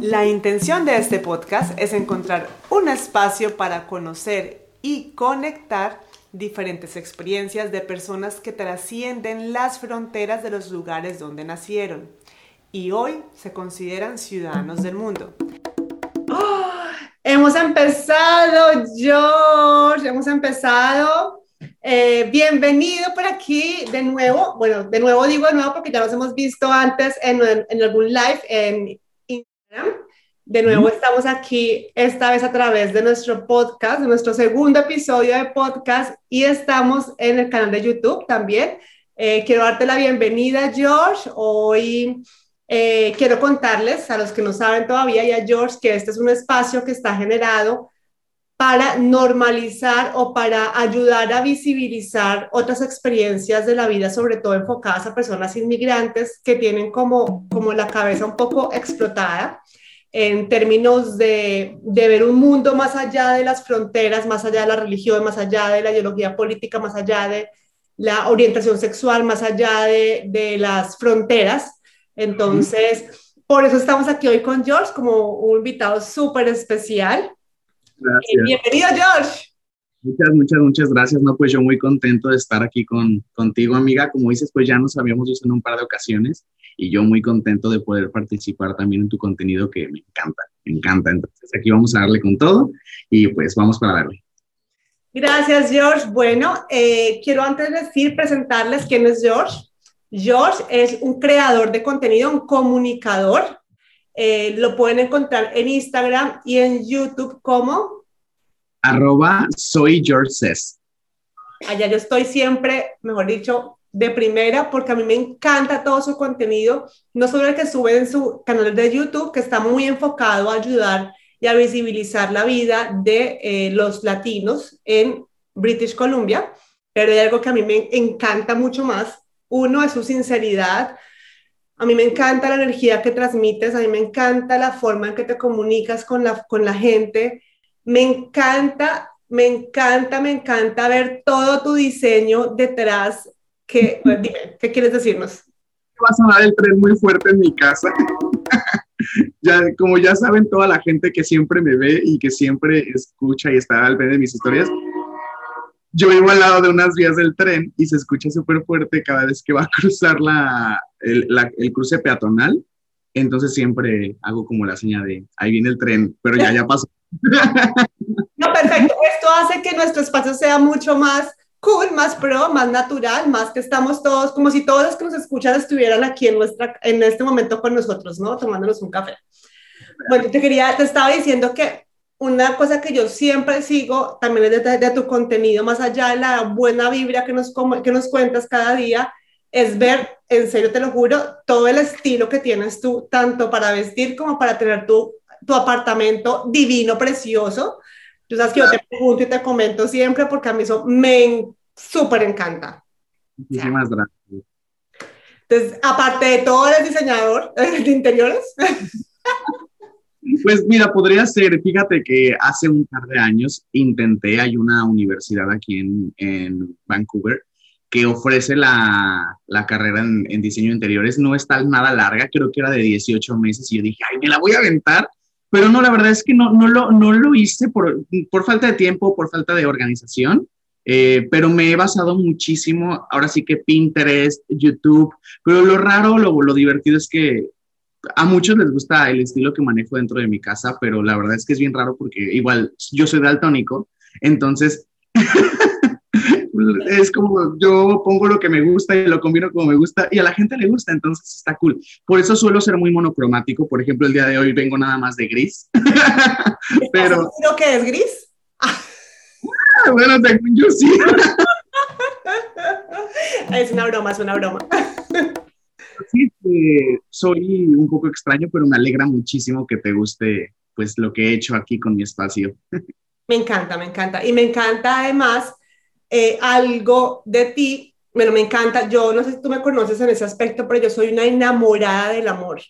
La intención de este podcast es encontrar un espacio para conocer y conectar diferentes experiencias de personas que trascienden las fronteras de los lugares donde nacieron y hoy se consideran ciudadanos del mundo. ¡Oh! Hemos empezado, George, hemos empezado. Eh, bienvenido por aquí de nuevo. Bueno, de nuevo digo de nuevo porque ya nos hemos visto antes en, en algún live en. De nuevo estamos aquí, esta vez a través de nuestro podcast, de nuestro segundo episodio de podcast y estamos en el canal de YouTube también. Eh, quiero darte la bienvenida, George. Hoy eh, quiero contarles a los que no saben todavía y a George que este es un espacio que está generado para normalizar o para ayudar a visibilizar otras experiencias de la vida, sobre todo enfocadas a personas inmigrantes que tienen como, como la cabeza un poco explotada en términos de, de, ver un mundo más allá de las fronteras, más allá de la religión, más allá de la ideología política, más allá de la orientación sexual, más allá de, de las fronteras. Entonces, por eso estamos aquí hoy con George como un invitado súper especial. Gracias. bienvenido, George. Muchas, muchas, muchas gracias. No, pues yo muy contento de estar aquí con, contigo, amiga. Como dices, pues ya nos habíamos visto en un par de ocasiones y yo muy contento de poder participar también en tu contenido que me encanta, me encanta. Entonces aquí vamos a darle con todo y pues vamos para darle. Gracias, George. Bueno, eh, quiero antes de decir, presentarles quién es George. George es un creador de contenido, un comunicador. Eh, lo pueden encontrar en Instagram y en YouTube como arroba soy George Cess. Allá yo estoy siempre, mejor dicho, de primera porque a mí me encanta todo su contenido, no solo el que sube en su canal de YouTube, que está muy enfocado a ayudar y a visibilizar la vida de eh, los latinos en British Columbia, pero hay algo que a mí me encanta mucho más. Uno es su sinceridad. A mí me encanta la energía que transmites, a mí me encanta la forma en que te comunicas con la, con la gente. Me encanta, me encanta, me encanta ver todo tu diseño detrás ¿Qué, dime, ¿qué quieres decirnos? Va a sonar el tren muy fuerte en mi casa. ya, como ya saben toda la gente que siempre me ve y que siempre escucha y está al ver de mis historias, yo vivo al lado de unas vías del tren y se escucha súper fuerte cada vez que va a cruzar la, el, el, cruce peatonal. Entonces siempre hago como la señal de, ahí viene el tren, pero ya, ya pasó. no, perfecto. Esto hace que nuestro espacio sea mucho más cool, más pro, más natural, más que estamos todos, como si todos los que nos escuchan estuvieran aquí en, nuestra, en este momento con nosotros, ¿no? Tomándonos un café. Bueno, te quería, te estaba diciendo que una cosa que yo siempre sigo también es de, de, tu contenido, más allá de la buena vibra que nos, que nos cuentas cada día, es ver, en serio te lo juro, todo el estilo que tienes tú, tanto para vestir como para tener tu, tu apartamento divino, precioso. Tú sabes que yo te pregunto y te comento siempre porque a mí eso me súper encanta. Muchísimas gracias. Entonces, aparte de todo, eres diseñador de interiores. Pues mira, podría ser, fíjate que hace un par de años intenté, hay una universidad aquí en, en Vancouver que ofrece la, la carrera en, diseño interiores, no está nada larga, creo que era de 18 meses y yo dije, ay, me la voy a aventar pero no, la verdad es que no, no, lo, no lo hice por, por falta de tiempo, por falta de organización, eh, pero me he basado muchísimo, ahora sí que Pinterest, YouTube, pero lo raro, lo, lo divertido es que a muchos les gusta el estilo que manejo dentro de mi casa, pero la verdad es que es bien raro porque igual yo soy daltónico, entonces es como yo pongo lo que me gusta y lo combino como me gusta y a la gente le gusta, entonces está cool. Por eso suelo ser muy monocromático. Por ejemplo, el día de hoy vengo nada más de gris. Pero ¿Lo que es gris? Ah, bueno, yo sí. es una broma, es una broma. Sí, eh, soy un poco extraño, pero me alegra muchísimo que te guste pues lo que he hecho aquí con mi espacio. Me encanta, me encanta. Y me encanta además eh, algo de ti, bueno, me encanta, yo no sé si tú me conoces en ese aspecto, pero yo soy una enamorada del amor.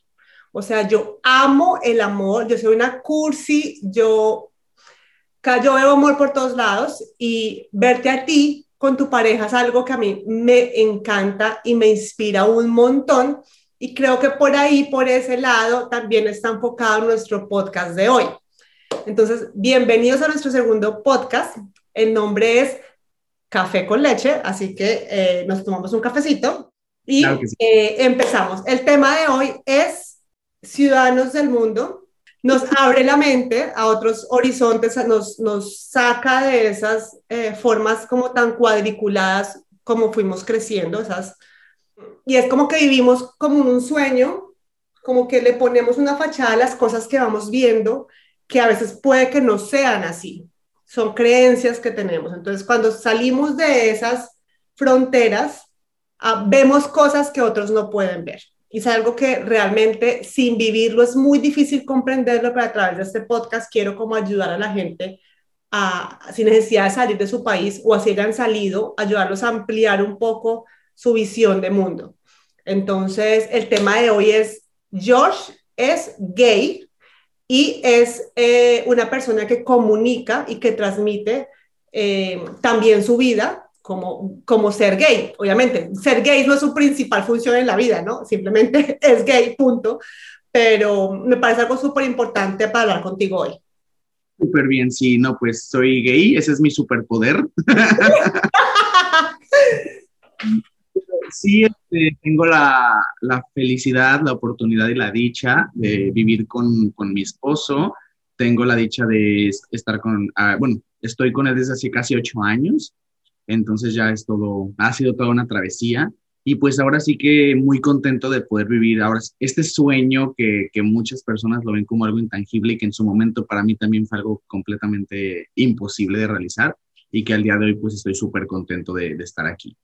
O sea, yo amo el amor, yo soy una cursi, yo, yo veo amor por todos lados y verte a ti con tu pareja es algo que a mí me encanta y me inspira un montón. y creo que por ahí, por ese lado, también está enfocado nuestro podcast de hoy. Entonces, bienvenidos a nuestro segundo podcast. El nombre es Café con leche, así que eh, nos tomamos un cafecito y eh, empezamos. El tema de hoy es Ciudadanos del Mundo. Nos abre la mente a otros horizontes, nos, nos saca de esas eh, formas como tan cuadriculadas como fuimos creciendo, esas y es como que vivimos como un sueño, como que le ponemos una fachada a las cosas que vamos viendo, que a veces puede que no sean así. Son creencias que tenemos. Entonces, cuando salimos de esas fronteras, ah, vemos cosas que otros no pueden ver. Y es algo que realmente sin vivirlo es muy difícil comprenderlo, pero a través de este podcast quiero como ayudar a la gente a, sin necesidad de salir de su país o así hayan salido, ayudarlos a ampliar un poco su visión de mundo. Entonces, el tema de hoy es, George es gay y es eh, una persona que comunica y que transmite eh, también su vida como, como ser gay. Obviamente, ser gay no es su principal función en la vida, ¿no? Simplemente es gay, punto. Pero me parece algo súper importante para hablar contigo hoy. Súper bien, sí, no, pues soy gay, ese es mi superpoder. sí este, tengo la, la, felicidad, la oportunidad y la dicha de vivir con, con mi esposo. Tengo la dicha de estar con, ah, bueno, estoy con él desde hace casi ocho años, entonces ya es todo, ha sido toda una travesía. Y pues ahora sí que muy contento de poder vivir ahora este sueño que, que, muchas personas lo ven como algo intangible y que en su momento para mí también fue algo completamente imposible de realizar y que al día de hoy pues estoy súper contento de, de, estar aquí.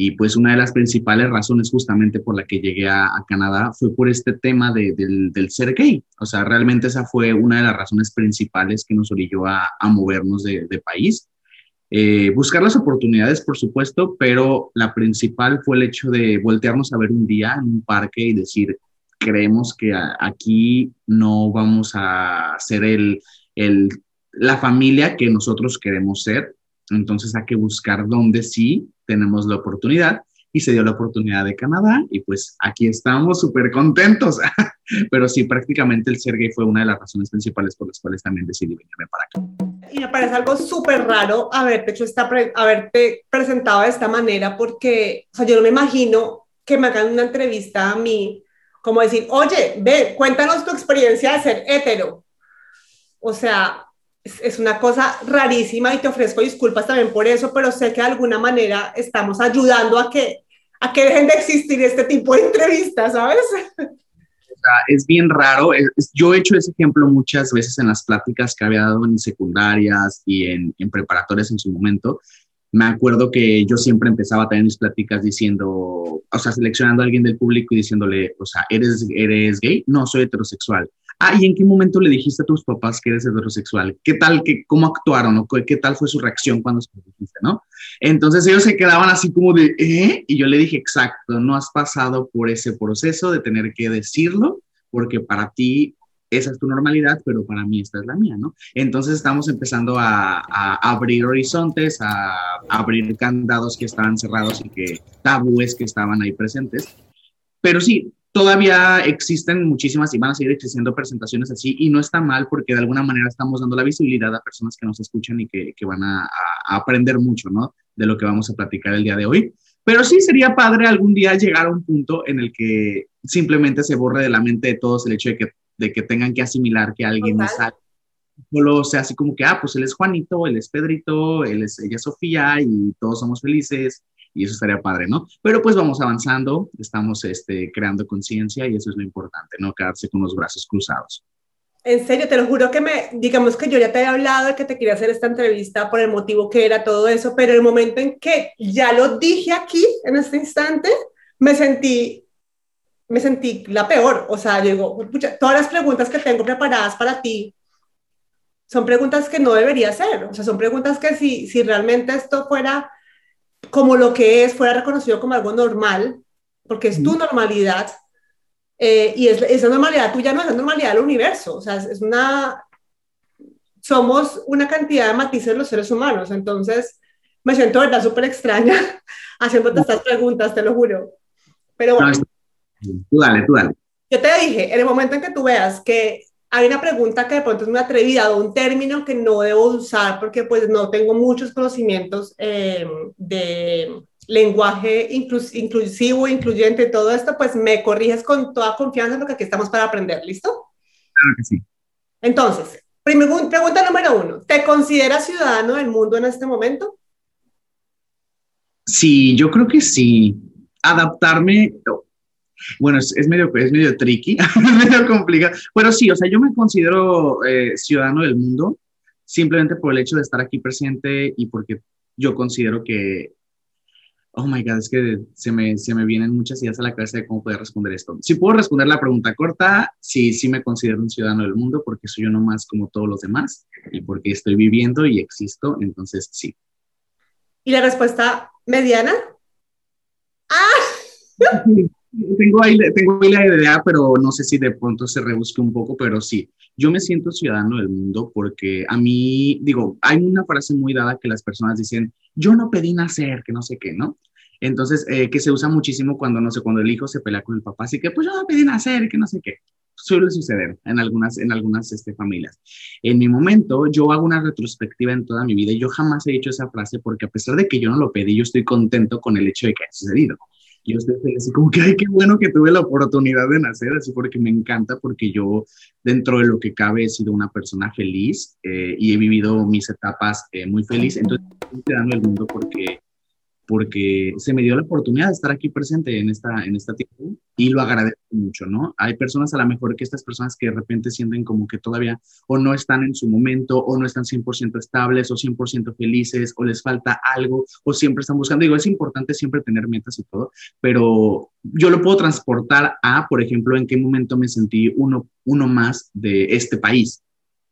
Y pues una de las principales razones justamente por la que llegué a, Canadá fue por este tema del, ser gay. O sea, realmente esa fue una de las razones principales que nos orilló a, movernos de, país. Eh, buscar las oportunidades, por supuesto, pero la principal fue el hecho de voltearnos a ver un día en un parque y decir, creemos que aquí no vamos a ser el, el, la familia que nosotros queremos ser. Entonces hay que buscar dónde sí tenemos la oportunidad y se dio la oportunidad de Canadá y pues aquí estamos súper contentos. Pero sí, prácticamente el ser gay fue una de las razones principales por las cuales también decidí venirme para acá. Y me parece algo súper raro haberte hecho esta haberte presentado de esta manera porque, o sea, yo no me imagino que me hagan una entrevista a mí como decir, oye, ve, cuéntanos tu experiencia de ser hetero. O sea, es, una cosa rarísima y te ofrezco disculpas también por eso, pero sé que de alguna manera estamos ayudando a que, a que dejen de existir este tipo de entrevistas, ¿sabes? es bien raro. yo he hecho ese ejemplo muchas veces en las pláticas que había dado en secundarias y en, en preparatorias en su momento. Me acuerdo que yo siempre empezaba tener mis pláticas diciendo, o sea, seleccionando a alguien del público y diciéndole, o sea, ¿eres, eres gay? No, soy heterosexual ah, ¿y en qué momento le dijiste a tus papás que eres heterosexual? ¿Qué tal, que, cómo actuaron o qué tal fue su reacción cuando se lo dijiste, no? Entonces ellos se quedaban así como de, ¿eh? Y yo le dije, exacto, no has pasado por ese proceso de tener que decirlo, porque para ti esa es tu normalidad, pero para mí esta es la mía, ¿no? Entonces estamos empezando a, abrir horizontes, a, a abrir candados que estaban cerrados y que tabúes que estaban ahí presentes. Pero sí, todavía existen muchísimas y van a seguir existiendo presentaciones así y no está mal porque de alguna manera estamos dando la visibilidad a personas que nos escuchan y que, que van a, a, aprender mucho, ¿no? De lo que vamos a platicar el día de hoy. Pero sí sería padre algún día llegar a un punto en el que simplemente se borre de la mente de todos el hecho de que, de que tengan que asimilar que alguien es solo sea así como que, ah, pues él es Juanito, él es Pedrito, él es, ella es Sofía y todos somos felices y eso estaría padre, ¿no? Pero pues vamos avanzando, estamos este, creando conciencia y eso es lo importante, no quedarse con los brazos cruzados. En serio, te lo juro que me, digamos que yo ya te he hablado de que te quería hacer esta entrevista por el motivo que era todo eso, pero el momento en que ya lo dije aquí, en este instante, me sentí, me sentí la peor. O sea, digo, todas las preguntas que tengo preparadas para ti son preguntas que no debería hacer. O sea, son preguntas que si, si realmente esto fuera como lo que es, fuera reconocido como algo normal, porque es tu normalidad, eh, y es, esa normalidad tuya no es la normalidad del universo, o sea, es, una... Somos una cantidad de matices los seres humanos, entonces me siento, verdad, súper extraña haciéndote estas preguntas, te lo juro. Pero bueno. Tú dale, tú dale. Yo te dije, en el momento en que tú veas que hay una pregunta que de pronto es muy atrevida o un término que no debo usar porque pues no tengo muchos conocimientos eh, de lenguaje inclusivo, incluyente, todo esto, pues me corriges con toda confianza porque aquí estamos para aprender, ¿listo? Claro que sí. Entonces, pregunta número uno, ¿te consideras ciudadano del mundo en este momento? Sí, yo creo que sí. Adaptarme, bueno, es, medio, es medio tricky, es medio complicado, pero sí, o sea, yo me considero eh, ciudadano del mundo simplemente por el hecho de estar aquí presente y porque yo considero que, oh my God, es que se me, se me vienen muchas ideas a la cabeza de cómo poder responder esto. Si puedo responder la pregunta corta, sí, sí me considero un ciudadano del mundo porque soy uno más como todos los demás y porque estoy viviendo y existo, entonces sí. ¿Y la respuesta mediana? ¡Ah! Tengo ahí, tengo ahí la idea, pero no sé si de pronto se rebusque un poco, pero sí, yo me siento ciudadano del mundo porque a mí, digo, hay una frase muy dada que las personas dicen, yo no pedí nacer, que no sé qué, ¿no? Entonces, eh, que se usa muchísimo cuando, no sé, cuando el hijo se pelea con el papá, así que pues yo no pedí nacer, que no sé qué. Suele suceder en algunas, en algunas este, familias. En mi momento, yo hago una retrospectiva en toda mi vida y yo jamás he dicho esa frase porque a pesar de que yo no lo pedí, yo estoy contento con el hecho de que ha sucedido yo estoy así como que, ay, qué bueno que tuve la oportunidad de nacer, así porque me encanta, porque yo dentro de lo que cabe he sido una persona feliz eh, y he vivido mis etapas eh, muy feliz, entonces estoy dando el mundo porque porque se me dio la oportunidad de estar aquí presente en esta, en esta tiempo y lo agradezco mucho, ¿no? Hay personas a lo mejor que estas personas que de repente sienten como que todavía o no están en su momento o no están 100% estables o 100% felices o les falta algo o siempre están buscando. Digo, es importante siempre tener metas y todo, pero yo lo puedo transportar a, por ejemplo, en qué momento me sentí uno, uno más de este país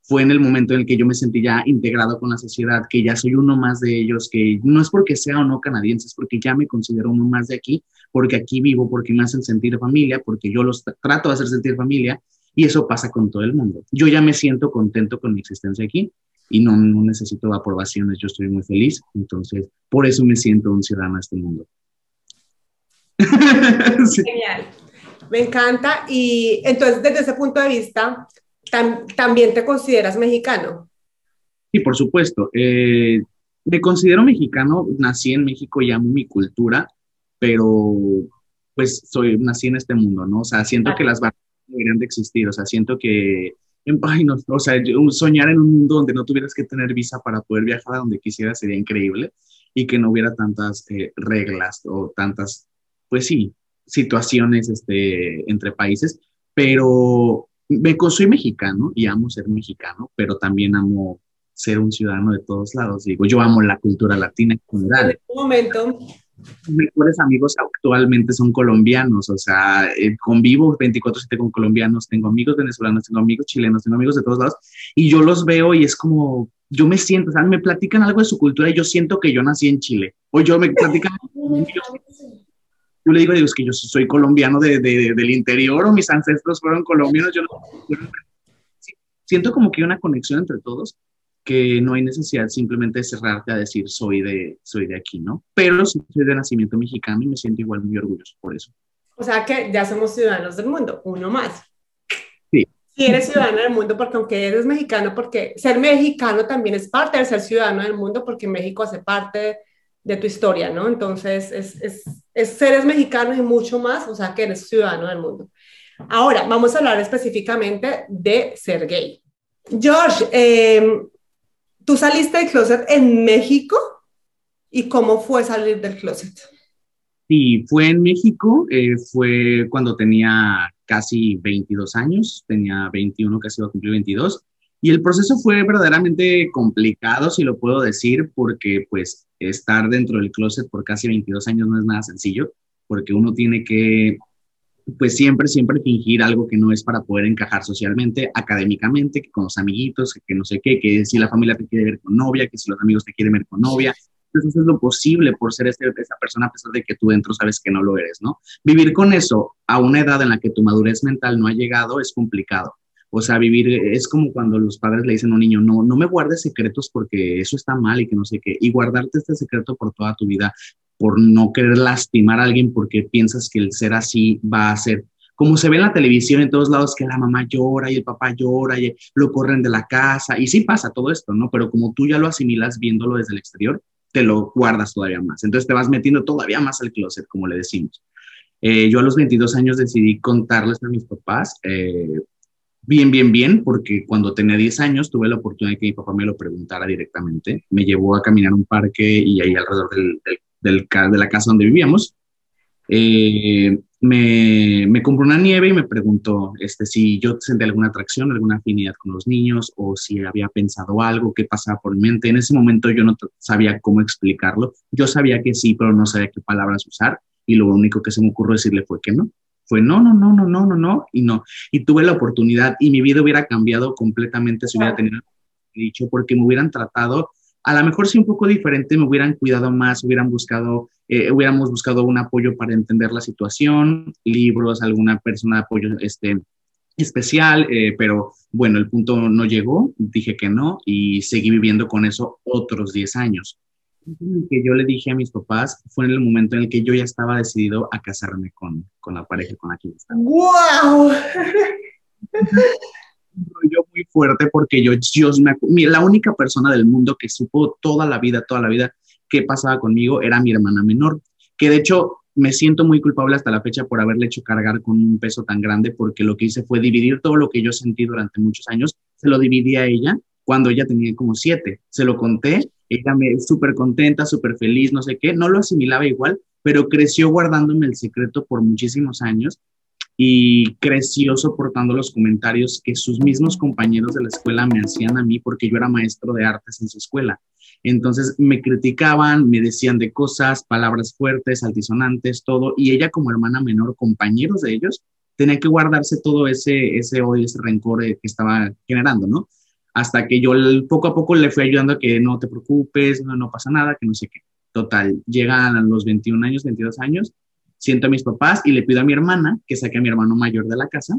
fue en el momento en el que yo me sentí ya integrado con la sociedad, que ya soy uno más de ellos, que no es porque sea o no canadiense, es porque ya me considero uno más de aquí, porque aquí vivo, porque me hacen sentir familia, porque yo los trato de hacer sentir familia, y eso pasa con todo el mundo. Yo ya me siento contento con mi existencia aquí y no, no necesito aprobaciones, yo estoy muy feliz, entonces por eso me siento un ciudadano de este mundo. Genial. Me encanta. Y entonces, desde ese punto de vista, ¿También te consideras mexicano? Sí, por supuesto. Eh, me considero mexicano, nací en México y amo mi cultura, pero pues soy, nací en este mundo, ¿no? O sea, siento que las barreras deberían de existir, o sea, siento que, ay, no, o sea, soñar en un mundo donde no tuvieras que tener visa para poder viajar a donde quisieras sería increíble y que no hubiera tantas eh, reglas o tantas, pues sí, situaciones este, entre países, pero me, soy mexicano y amo ser mexicano, pero también amo ser un ciudadano de todos lados. Digo, yo amo la cultura latina en general. En un momento. Mis mejores amigos actualmente son colombianos, o sea, eh, convivo 24/7 con colombianos, tengo amigos venezolanos, tengo amigos chilenos, tengo amigos de todos lados, y yo los veo y es como, yo me siento, o sea, me platican algo de su cultura y yo siento que yo nací en Chile, o yo me platican yo le digo, digo, es que yo soy colombiano de, de, del interior o mis ancestros fueron colombianos, yo, siento como que hay una conexión entre todos que no hay necesidad simplemente de cerrarte a decir soy de, soy de aquí, ¿no? Pero soy de nacimiento mexicano y me siento igual muy orgulloso por eso. O sea que ya somos ciudadanos del mundo, uno más. Sí. Si eres ciudadano del mundo, porque aunque eres mexicano, porque ser mexicano también es parte de ser ciudadano del mundo, porque México hace parte de tu historia, ¿no? Entonces, es, es, es, seres mexicano y mucho más, o sea, que eres ciudadano del mundo. Ahora, vamos a hablar específicamente de ser gay. George, em, ¿tú saliste del closet en México? ¿Y cómo fue salir del closet? Sí, fue en México, eh, fue cuando tenía casi 22 años, tenía 21, casi iba a cumplir 22, y el proceso fue verdaderamente complicado, si lo puedo decir, porque pues estar dentro del closet por casi 22 años no es nada sencillo, porque uno tiene que, pues siempre, siempre fingir algo que no es para poder encajar socialmente, académicamente, que con los amiguitos, que, no sé qué, que si la familia te quiere ver con novia, que si los amigos te quieren ver con novia. Entonces, es lo posible por ser ese, esa persona a pesar de que tú dentro sabes que no lo eres, ¿no? Vivir con eso a una edad en la que tu madurez mental no ha llegado es complicado. O sea, vivir es como cuando los padres le dicen a un niño, no, no me guardes secretos porque eso está mal y que no sé qué. Y guardarte este secreto por toda tu vida por no querer lastimar a alguien porque piensas que el ser así va a ser como se ve en la televisión en todos lados, que la mamá llora y el papá llora y lo corren de la casa. Y sí pasa todo esto, ¿no? Pero como tú ya lo asimilas viéndolo desde el exterior, te lo guardas todavía más. Entonces te vas metiendo todavía más al closet, como le decimos. Eh, yo a los 22 años decidí contarles a mis papás, eh, bien, bien, bien, porque cuando tenía 10 años tuve la oportunidad de que mi papá me lo preguntara directamente. Me llevó a caminar un parque y ahí alrededor del, de la casa donde vivíamos. Eh, me, me, compró una nieve y me preguntó este, si yo sentía alguna atracción, alguna afinidad con los niños o si había pensado algo, qué pasaba por mi mente. En ese momento yo no sabía cómo explicarlo. Yo sabía que sí, pero no sabía qué palabras usar y lo único que se me ocurrió decirle fue que no. Fue no, no, no, no, no, no, no y no. Y tuve la oportunidad y mi vida hubiera cambiado completamente si hubiera tenido dicho porque me hubieran tratado a lo mejor sí un poco diferente, me hubieran cuidado más, hubieran buscado, eh, hubiéramos buscado un apoyo para entender la situación, libros, alguna persona de apoyo este, especial, eh, pero bueno, el punto no llegó, dije que no y seguí viviendo con eso otros 10 años. El que yo le dije a mis papás fue en el momento en el que yo ya estaba decidido a casarme con, con la pareja con la que estaba. ¡Wow! yo muy fuerte porque yo, Dios me, la única persona del mundo que supo toda la vida, toda la vida qué pasaba conmigo era mi hermana menor, que de hecho me siento muy culpable hasta la fecha por haberle hecho cargar con un peso tan grande porque lo que hice fue dividir todo lo que yo sentí durante muchos años, se lo dividí a ella cuando ella tenía como siete, se lo conté, ella me súper contenta, súper feliz, no sé qué, no lo asimilaba igual, pero creció guardándome el secreto por muchísimos años y creció soportando los comentarios que sus mismos compañeros de la escuela me hacían a mí porque yo era maestro de artes en su escuela. Entonces me criticaban, me decían de cosas, palabras fuertes, altisonantes, todo, y ella como hermana menor, compañeros de ellos, tenía que guardarse todo ese, ese odio, ese rencor eh, que estaba generando, ¿no? Hasta que yo poco a poco le fui ayudando a que no te preocupes, no, no pasa nada, que no sé qué. Total, llegan a los 21 años, 22 años, siento a mis papás y le pido a mi hermana que saque a mi hermano mayor de la casa,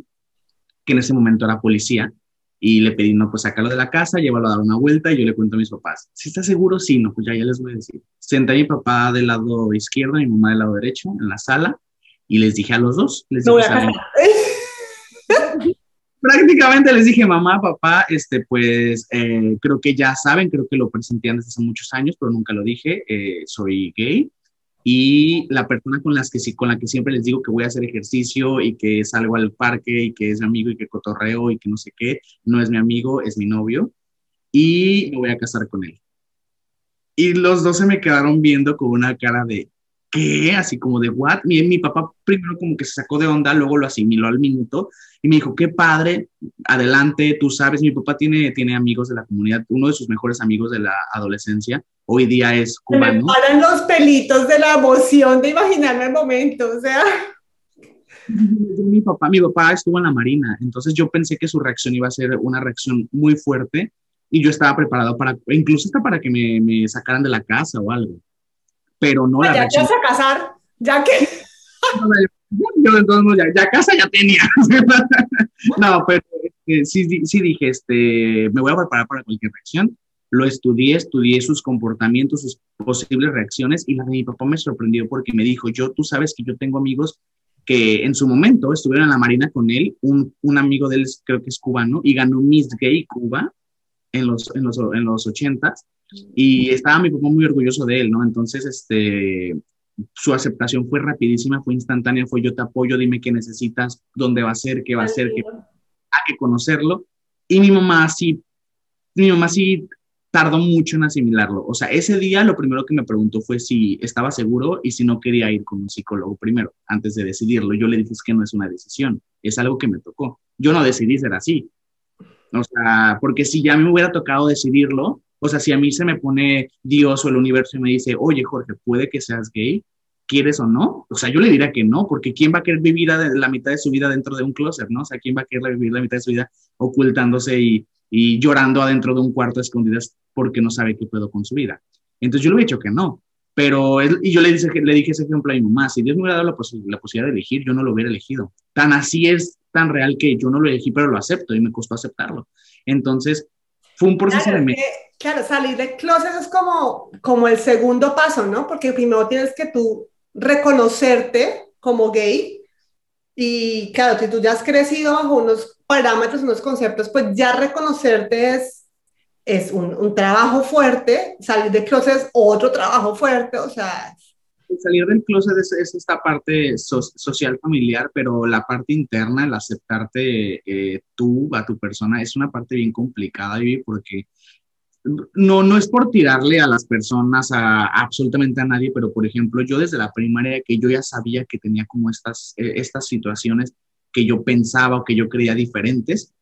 que en ese momento era policía, y le pedí, no, pues sácalo de la casa, llévalo a dar una vuelta y yo le cuento a mis papás. Si está seguro, sí, no, pues ya, ya les voy a decir. Senté a mi papá del lado izquierdo y mi mamá del lado derecho en la sala y les dije a los dos, les dije, prácticamente les dije, mamá, papá, este, pues eh, creo que ya saben, creo que lo presentían desde hace muchos años, pero nunca lo dije, eh, soy gay y la persona con, las que, con la que siempre les digo que voy a hacer ejercicio y que salgo al parque y que es mi amigo y que cotorreo y que no sé qué, no es mi amigo, es mi novio y me voy a casar con él. Y los dos se me quedaron viendo con una cara de, ¿qué? Así como de, ¿what? Mi, mi papá primero como que se sacó de onda, luego lo asimiló al minuto y me dijo, qué padre, adelante, tú sabes, mi papá tiene, tiene amigos de la comunidad, uno de sus mejores amigos de la adolescencia hoy día es cubano. Me paran los pelitos de la emoción de imaginarme el momento, o sea. Mi papá, mi papá estuvo en la Marina, entonces yo pensé que su reacción iba a ser una reacción muy fuerte y yo estaba preparado para, incluso hasta para que me, me sacaran de la casa o algo. Pero no la Ya te vas a casar, ya que... yo entonces ya, ya casa ya tenía. no, pero este, sí, sí dije, este, me voy a preparar para cualquier reacción lo estudié, estudié sus comportamientos, sus posibles reacciones y la de mi papá me sorprendió porque me dijo, yo, tú sabes que yo tengo amigos que en su momento estuvieron en la Marina con él, un, un amigo de él creo que es cubano y ganó Miss Gay Cuba en los, en los, en los 80 y estaba mi papá muy orgulloso de él, ¿no? Entonces, este, su aceptación fue rapidísima, fue instantánea, fue yo te apoyo, dime qué necesitas, dónde va a ser, qué va a ser, qué, hay que conocerlo. Y mi mamá sí, mi mamá sí tardó mucho en asimilarlo. O sea, ese día lo primero que me preguntó fue si estaba seguro y si no quería ir con un psicólogo primero, antes de decidirlo. Yo le dije que no es una decisión, es algo que me tocó. Yo no decidí ser así. O sea, porque si ya me hubiera tocado decidirlo, o sea, si a mí se me pone Dios o el universo y me dice, oye Jorge, puede que seas gay, ¿quieres o no? O sea, yo le diría que no, porque ¿quién va a querer vivir la mitad de su vida dentro de un closet, no? O sea, ¿quién va a querer vivir la mitad de su vida ocultándose y, y llorando adentro de un cuarto escondidas porque no sabe qué puedo con su vida. Entonces yo le he dicho que no, pero él, y yo le, dije, le dije ese ejemplo a mi mamá, si Dios me hubiera dado la, la, posibilidad de elegir, yo no lo hubiera elegido. Tan así es, tan real que yo no lo elegí, pero lo acepto y me costó aceptarlo. Entonces, Fue un proceso claro, de... Que, claro, salir de closet es como, como el segundo paso, ¿no? Porque primero tienes que tú reconocerte como gay y claro, si tú ya has crecido bajo unos parámetros, unos conceptos, pues ya reconocerte es, es un, un trabajo fuerte, salir de closet es otro trabajo fuerte, o sea, salir del closet es, esta parte social familiar, pero la parte interna, el aceptarte eh, tú, a tu persona, es una parte bien complicada, porque no, no es por tirarle a las personas, a, absolutamente a nadie, pero por ejemplo, yo desde la primaria que yo ya sabía que tenía como estas, eh, estas situaciones que yo pensaba o que yo creía diferentes,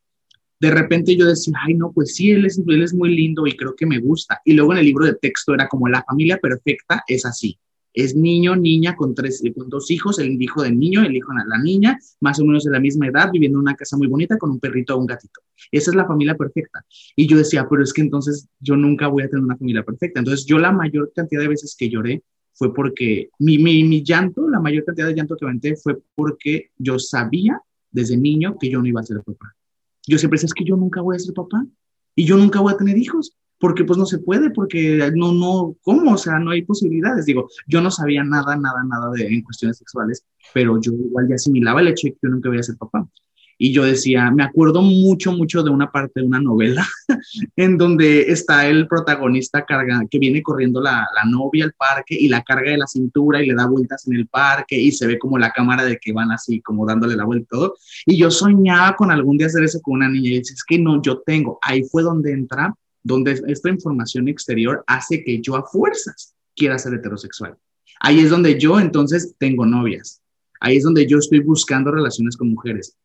de repente yo decía, ay, no, pues sí, él es, él es muy lindo y creo que me gusta. Y luego en el libro de texto era como la familia perfecta es así es niño, niña con, tres, con dos hijos, el hijo del niño, el hijo de la niña, más o menos de la misma edad, viviendo en una casa muy bonita con un perrito o un gatito. Esa es la familia perfecta. Y yo decía, pero es que entonces yo nunca voy a tener una familia perfecta. Entonces yo la mayor cantidad de veces que lloré fue porque mi, mi, mi llanto, la mayor cantidad de llanto que aventé fue porque yo sabía desde niño que yo no iba a ser papá. Yo siempre decía, es que yo nunca voy a ser papá y yo nunca voy a tener hijos porque pues no se puede, porque no, no, ¿cómo? O sea, no hay posibilidades. Digo, yo no sabía nada, nada, nada de, en cuestiones sexuales, pero yo igual ya asimilaba el hecho de que yo nunca voy a ser papá. Y yo decía, me acuerdo mucho, mucho de una parte de una novela en donde está el protagonista carga, que viene corriendo la, la, novia al parque y la carga de la cintura y le da vueltas en el parque y se ve como la cámara de que van así, como dándole la vuelta y todo. Y yo soñaba con algún día hacer eso con una niña y dices, es que no, yo tengo. Ahí fue donde entra donde esta información exterior hace que yo a fuerzas quiera ser heterosexual. Ahí es donde yo entonces tengo novias. Ahí es donde yo estoy buscando relaciones con mujeres.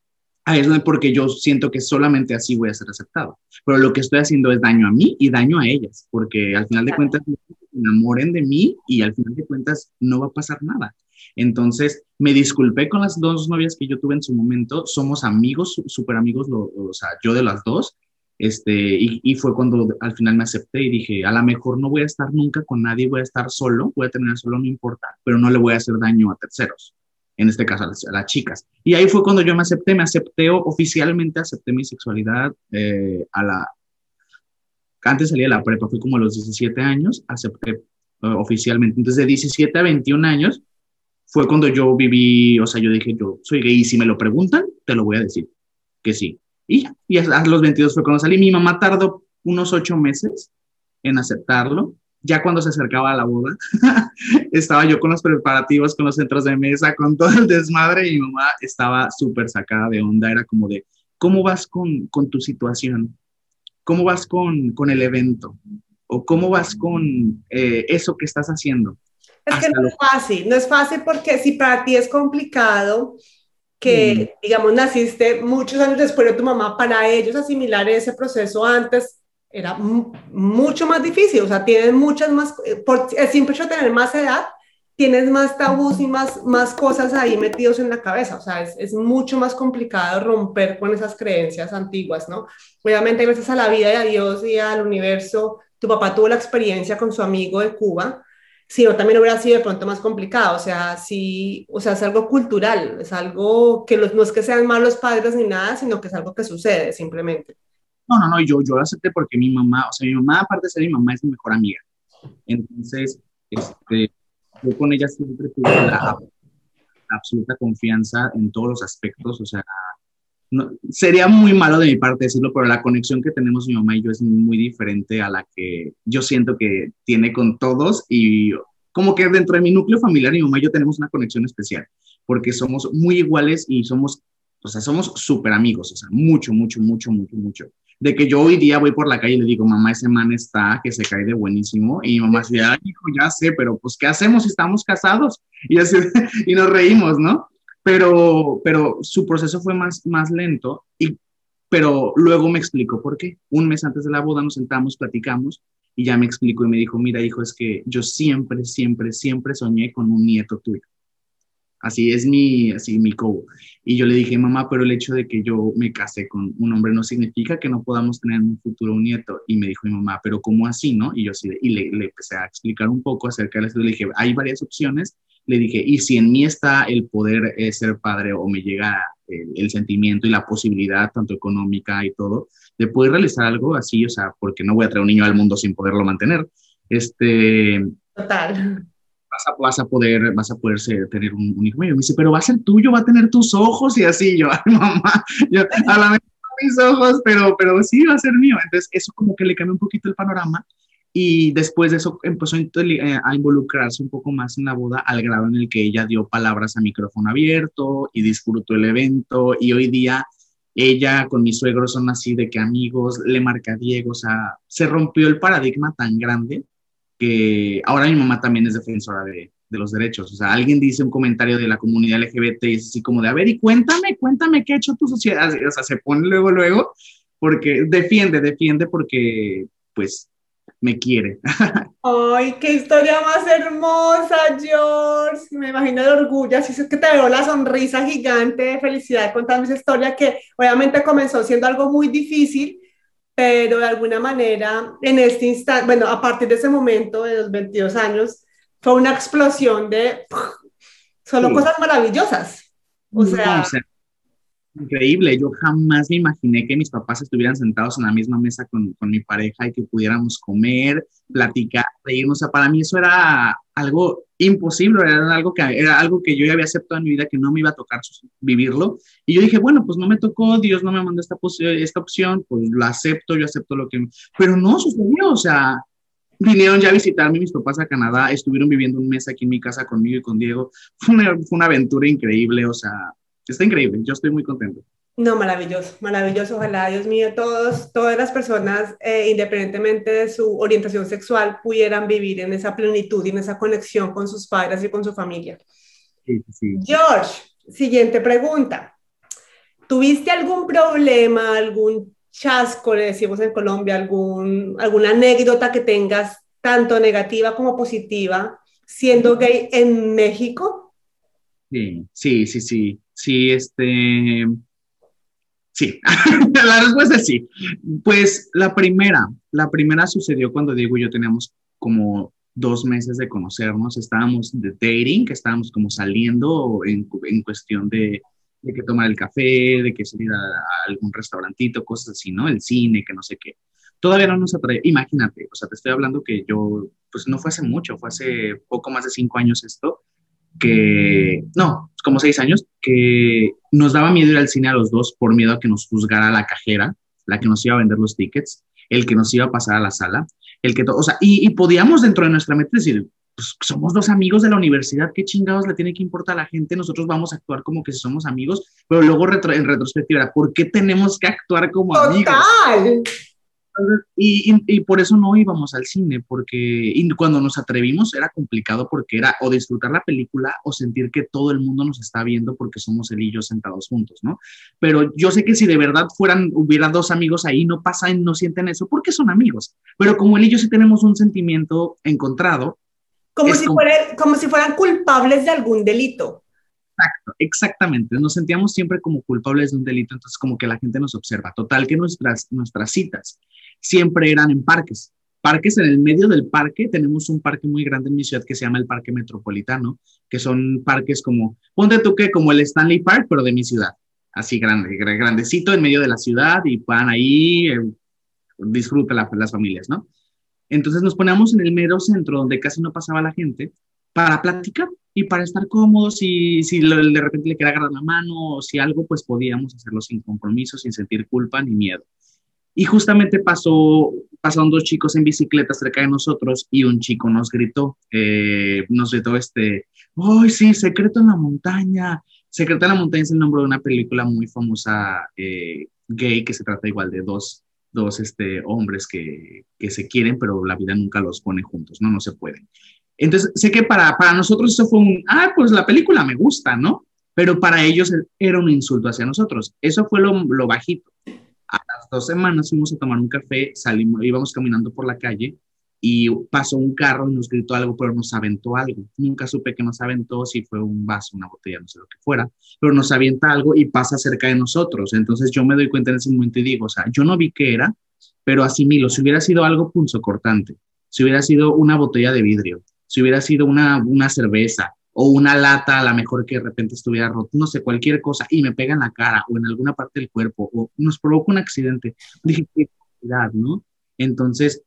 Ahí es donde porque yo siento que solamente así voy a ser aceptado. Pero lo que estoy haciendo es daño a mí y daño a ellas, porque al final de cuentas se enamoren de mí y al final de cuentas no va a pasar nada. Entonces, me disculpé con las dos novias que yo tuve en su momento. Somos amigos, súper amigos, o sea, yo de las dos. Este, y, fue cuando al final me acepté y dije, a lo mejor no voy a estar nunca con nadie, voy a estar solo, voy a terminar solo, no importa, pero no le voy a hacer daño a terceros, en este caso a las, chicas. Y ahí fue cuando yo me acepté, me acepté oficialmente, acepté mi sexualidad eh, a la... Antes salí de la prepa, fue como a los 17 años, acepté eh, oficialmente. Entonces de 17 a 21 años fue cuando yo viví, o sea, yo dije, yo soy gay y si me lo preguntan, te lo voy a decir, que sí. Y y a los 22 fue cuando salí. Mi mamá tardó unos ocho meses en aceptarlo. Ya cuando se acercaba a la boda, estaba yo con los preparativos, con los centros de mesa, con todo el desmadre y mi mamá estaba súper sacada de onda. Era como de, ¿cómo vas con, con tu situación? ¿Cómo vas con, con el evento? ¿O cómo vas con eh, eso que estás haciendo? Es que no es fácil, no es fácil porque si para ti es complicado, que, mm. digamos, naciste muchos años después de tu mamá, para ellos asimilar ese proceso antes era mucho más difícil, o sea, tienen muchas más, eh, por el simple hecho de tener más edad, tienes más tabús y más, más cosas ahí metidos en la cabeza, o sea, es, es mucho más complicado romper con esas creencias antiguas, ¿no? Obviamente, gracias a la vida y a Dios y al universo, tu papá tuvo la experiencia con su amigo de Cuba, si no también hubiera sido de pronto más complicado, o sea, sí, o sea, es algo cultural, es algo que los, no es que sean malos padres ni nada, sino que es algo que sucede simplemente. No, no, no, yo, yo lo acepté porque mi mamá, o sea, mi mamá, aparte de ser mi mamá, es mi mejor amiga. Entonces, este, yo con ella siempre tuve la, absoluta confianza en todos los aspectos, o sea, no, sería muy malo de mi parte decirlo, pero la conexión que tenemos mi mamá y yo es muy diferente a la que yo siento que tiene con todos y como que dentro de mi núcleo familiar mi mamá y yo tenemos una conexión especial porque somos muy iguales y somos, o sea, somos súper amigos, o sea, mucho, mucho, mucho, mucho, mucho. De que yo hoy día voy por la calle y le digo, mamá, ese man está, que se cae de buenísimo. Y mi mamá dice, ay, hijo, ya sé, pero pues, ¿qué hacemos si estamos casados? Y, así, y nos reímos, ¿no? Pero, pero su proceso fue más, más lento, y, pero luego me explicó por qué. Un mes antes de la boda nos sentamos, platicamos y ya me explicó y me dijo, mira hijo, es que yo siempre, siempre, siempre soñé con un nieto tuyo. Así es mi, así mi cobo. Y yo le dije, mamá, pero el hecho de que yo me casé con un hombre no significa que no podamos tener en un futuro un nieto. Y me dijo mi mamá, pero ¿cómo así, no? Y yo sí, y le, le empecé a explicar un poco acerca de eso. Le dije, hay varias opciones le dije, y si en mí está el poder eh, ser padre o me llega el sentimiento y la posibilidad, tanto económica y todo, de poder realizar algo así, o sea, porque no voy a traer un niño al mundo sin poderlo mantener. Este, Total. Vas a, vas a poder, vas a poder tener un, hijo mío. Me dice, pero va a ser tuyo, va a tener tus ojos y así. Yo, ay, mamá, yo, a la vez mis ojos, pero, pero sí va a ser mío. Entonces, eso como que le cambió un poquito el panorama y después de eso empezó eh, a involucrarse un poco más en la boda al grado en el que ella dio palabras a micrófono abierto y disfrutó el evento y hoy día ella con mi suegro son así de que amigos, le marca Diego, o sea, se rompió el paradigma tan grande que ahora mi mamá también es defensora de, de los derechos. O sea, alguien dice un comentario de la comunidad LGBT y es así como de, a ver, y cuéntame, cuéntame qué ha hecho tu sociedad. O sea, se pone luego, luego, porque defiende, defiende porque, pues, me quiere. Ay, qué historia más hermosa, George. Me imagino el orgullo, así es que te veo la sonrisa gigante de felicidad contando esa historia que obviamente comenzó siendo algo muy difícil, pero de alguna manera en este instante, bueno, a partir de ese momento de los 22 años, fue una explosión de solo cosas maravillosas. O sea, increíble. Yo jamás me imaginé que mis papás estuvieran sentados en la misma mesa con, con, mi pareja y que pudiéramos comer, platicar, reírnos. O sea, para mí eso era algo imposible, era algo que, era algo que yo ya había aceptado en mi vida, que no me iba a tocar vivirlo. Y yo dije, bueno, pues no me tocó, Dios no me mandó esta, esta opción, pues lo acepto, yo acepto lo que... Pero no sucedió, o sea, vinieron ya a visitarme mis papás a Canadá, estuvieron viviendo un mes aquí en mi casa conmigo y con Diego. Fue una, fue una aventura increíble, o sea, está increíble, yo estoy muy contento. No, maravilloso, maravilloso. Ojalá, Dios mío, todos, todas las personas, eh, independientemente de su orientación sexual, pudieran vivir en esa plenitud y en esa conexión con sus padres y con su familia. Sí, sí. George, siguiente pregunta. ¿Tuviste algún problema, algún chasco, le decimos en Colombia, algún, alguna anécdota que tengas, tanto negativa como positiva, siendo gay en México? Sí, sí, sí, sí sí, este, sí, la respuesta es sí. Pues la primera, la primera sucedió cuando Diego y yo teníamos como dos meses de conocernos, estábamos de dating, que estábamos como saliendo en, en cuestión de, de, que tomar el café, de que salir a, algún restaurantito, cosas así, ¿no? El cine, que no sé qué. Todavía no nos atrae, imagínate, o sea, te estoy hablando que yo, pues no fue hace mucho, fue hace poco más de cinco años esto, que, no, como seis años, que nos daba miedo ir al cine a los dos por miedo a que nos juzgara la cajera, la que nos iba a vender los tickets, el que nos iba a pasar a la sala, el que, o sea, y, podíamos dentro de nuestra mente decir, pues somos dos amigos de la universidad, ¿qué chingados le tiene que importar a la gente? Nosotros vamos a actuar como que somos amigos, pero luego en retrospectiva, ¿por qué tenemos que actuar como amigos? Y, y, por eso no íbamos al cine, porque cuando nos atrevimos era complicado porque era o disfrutar la película o sentir que todo el mundo nos está viendo porque somos él y yo sentados juntos, ¿no? Pero yo sé que si de verdad fueran, hubiera dos amigos ahí, no pasan, no sienten eso porque son amigos. Pero como él y yo sí tenemos un sentimiento encontrado. Como, si, como si fueran culpables de algún delito. Exacto, exactamente. Nos sentíamos siempre como culpables de un delito, entonces como que la gente nos observa. Total que nuestras, nuestras citas siempre eran en parques. Parques en el medio del parque, tenemos un parque muy grande en mi ciudad que se llama el Parque Metropolitano, que son parques como, ponte tú que como el Stanley Park, pero de mi ciudad, así grande, grandecito en medio de la ciudad y van ahí, eh, disfruta las familias, ¿no? Entonces nos poníamos en el mero centro donde casi no pasaba la gente para platicar y para estar cómodos y si de repente le quería agarrar la mano o si algo, pues podíamos hacerlo sin compromiso, sin sentir culpa ni miedo. Y justamente pasó, pasaron dos chicos en bicicleta cerca de nosotros y un chico nos gritó, eh, nos gritó este, ¡ay, sí, Secreto en la Montaña! Secreto en la Montaña es el nombre de una película muy famosa eh, gay que se trata igual de dos, dos este, hombres que, que, se quieren, pero la vida nunca los pone juntos, ¿no? No se pueden. Entonces, sé que para, para nosotros eso fue un, ah, pues la película me gusta, ¿no? Pero para ellos era un insulto hacia nosotros. Eso fue lo, lo bajito. A las dos semanas fuimos a tomar un café, salimos, íbamos caminando por la calle y pasó un carro y nos gritó algo, pero nos aventó algo. Nunca supe que nos aventó, si fue un vaso, una botella, no sé lo que fuera, pero nos avienta algo y pasa cerca de nosotros. Entonces yo me doy cuenta en ese momento y digo, o sea, yo no vi qué era, pero asimilo, si hubiera sido algo punzocortante, si hubiera sido una botella de vidrio, si hubiera sido una, una cerveza o una lata, a lo mejor que de repente estuviera roto, no sé, cualquier cosa, y me pega en la cara o en alguna parte del cuerpo, o nos provoca un accidente. Dije, qué ¿no? Entonces,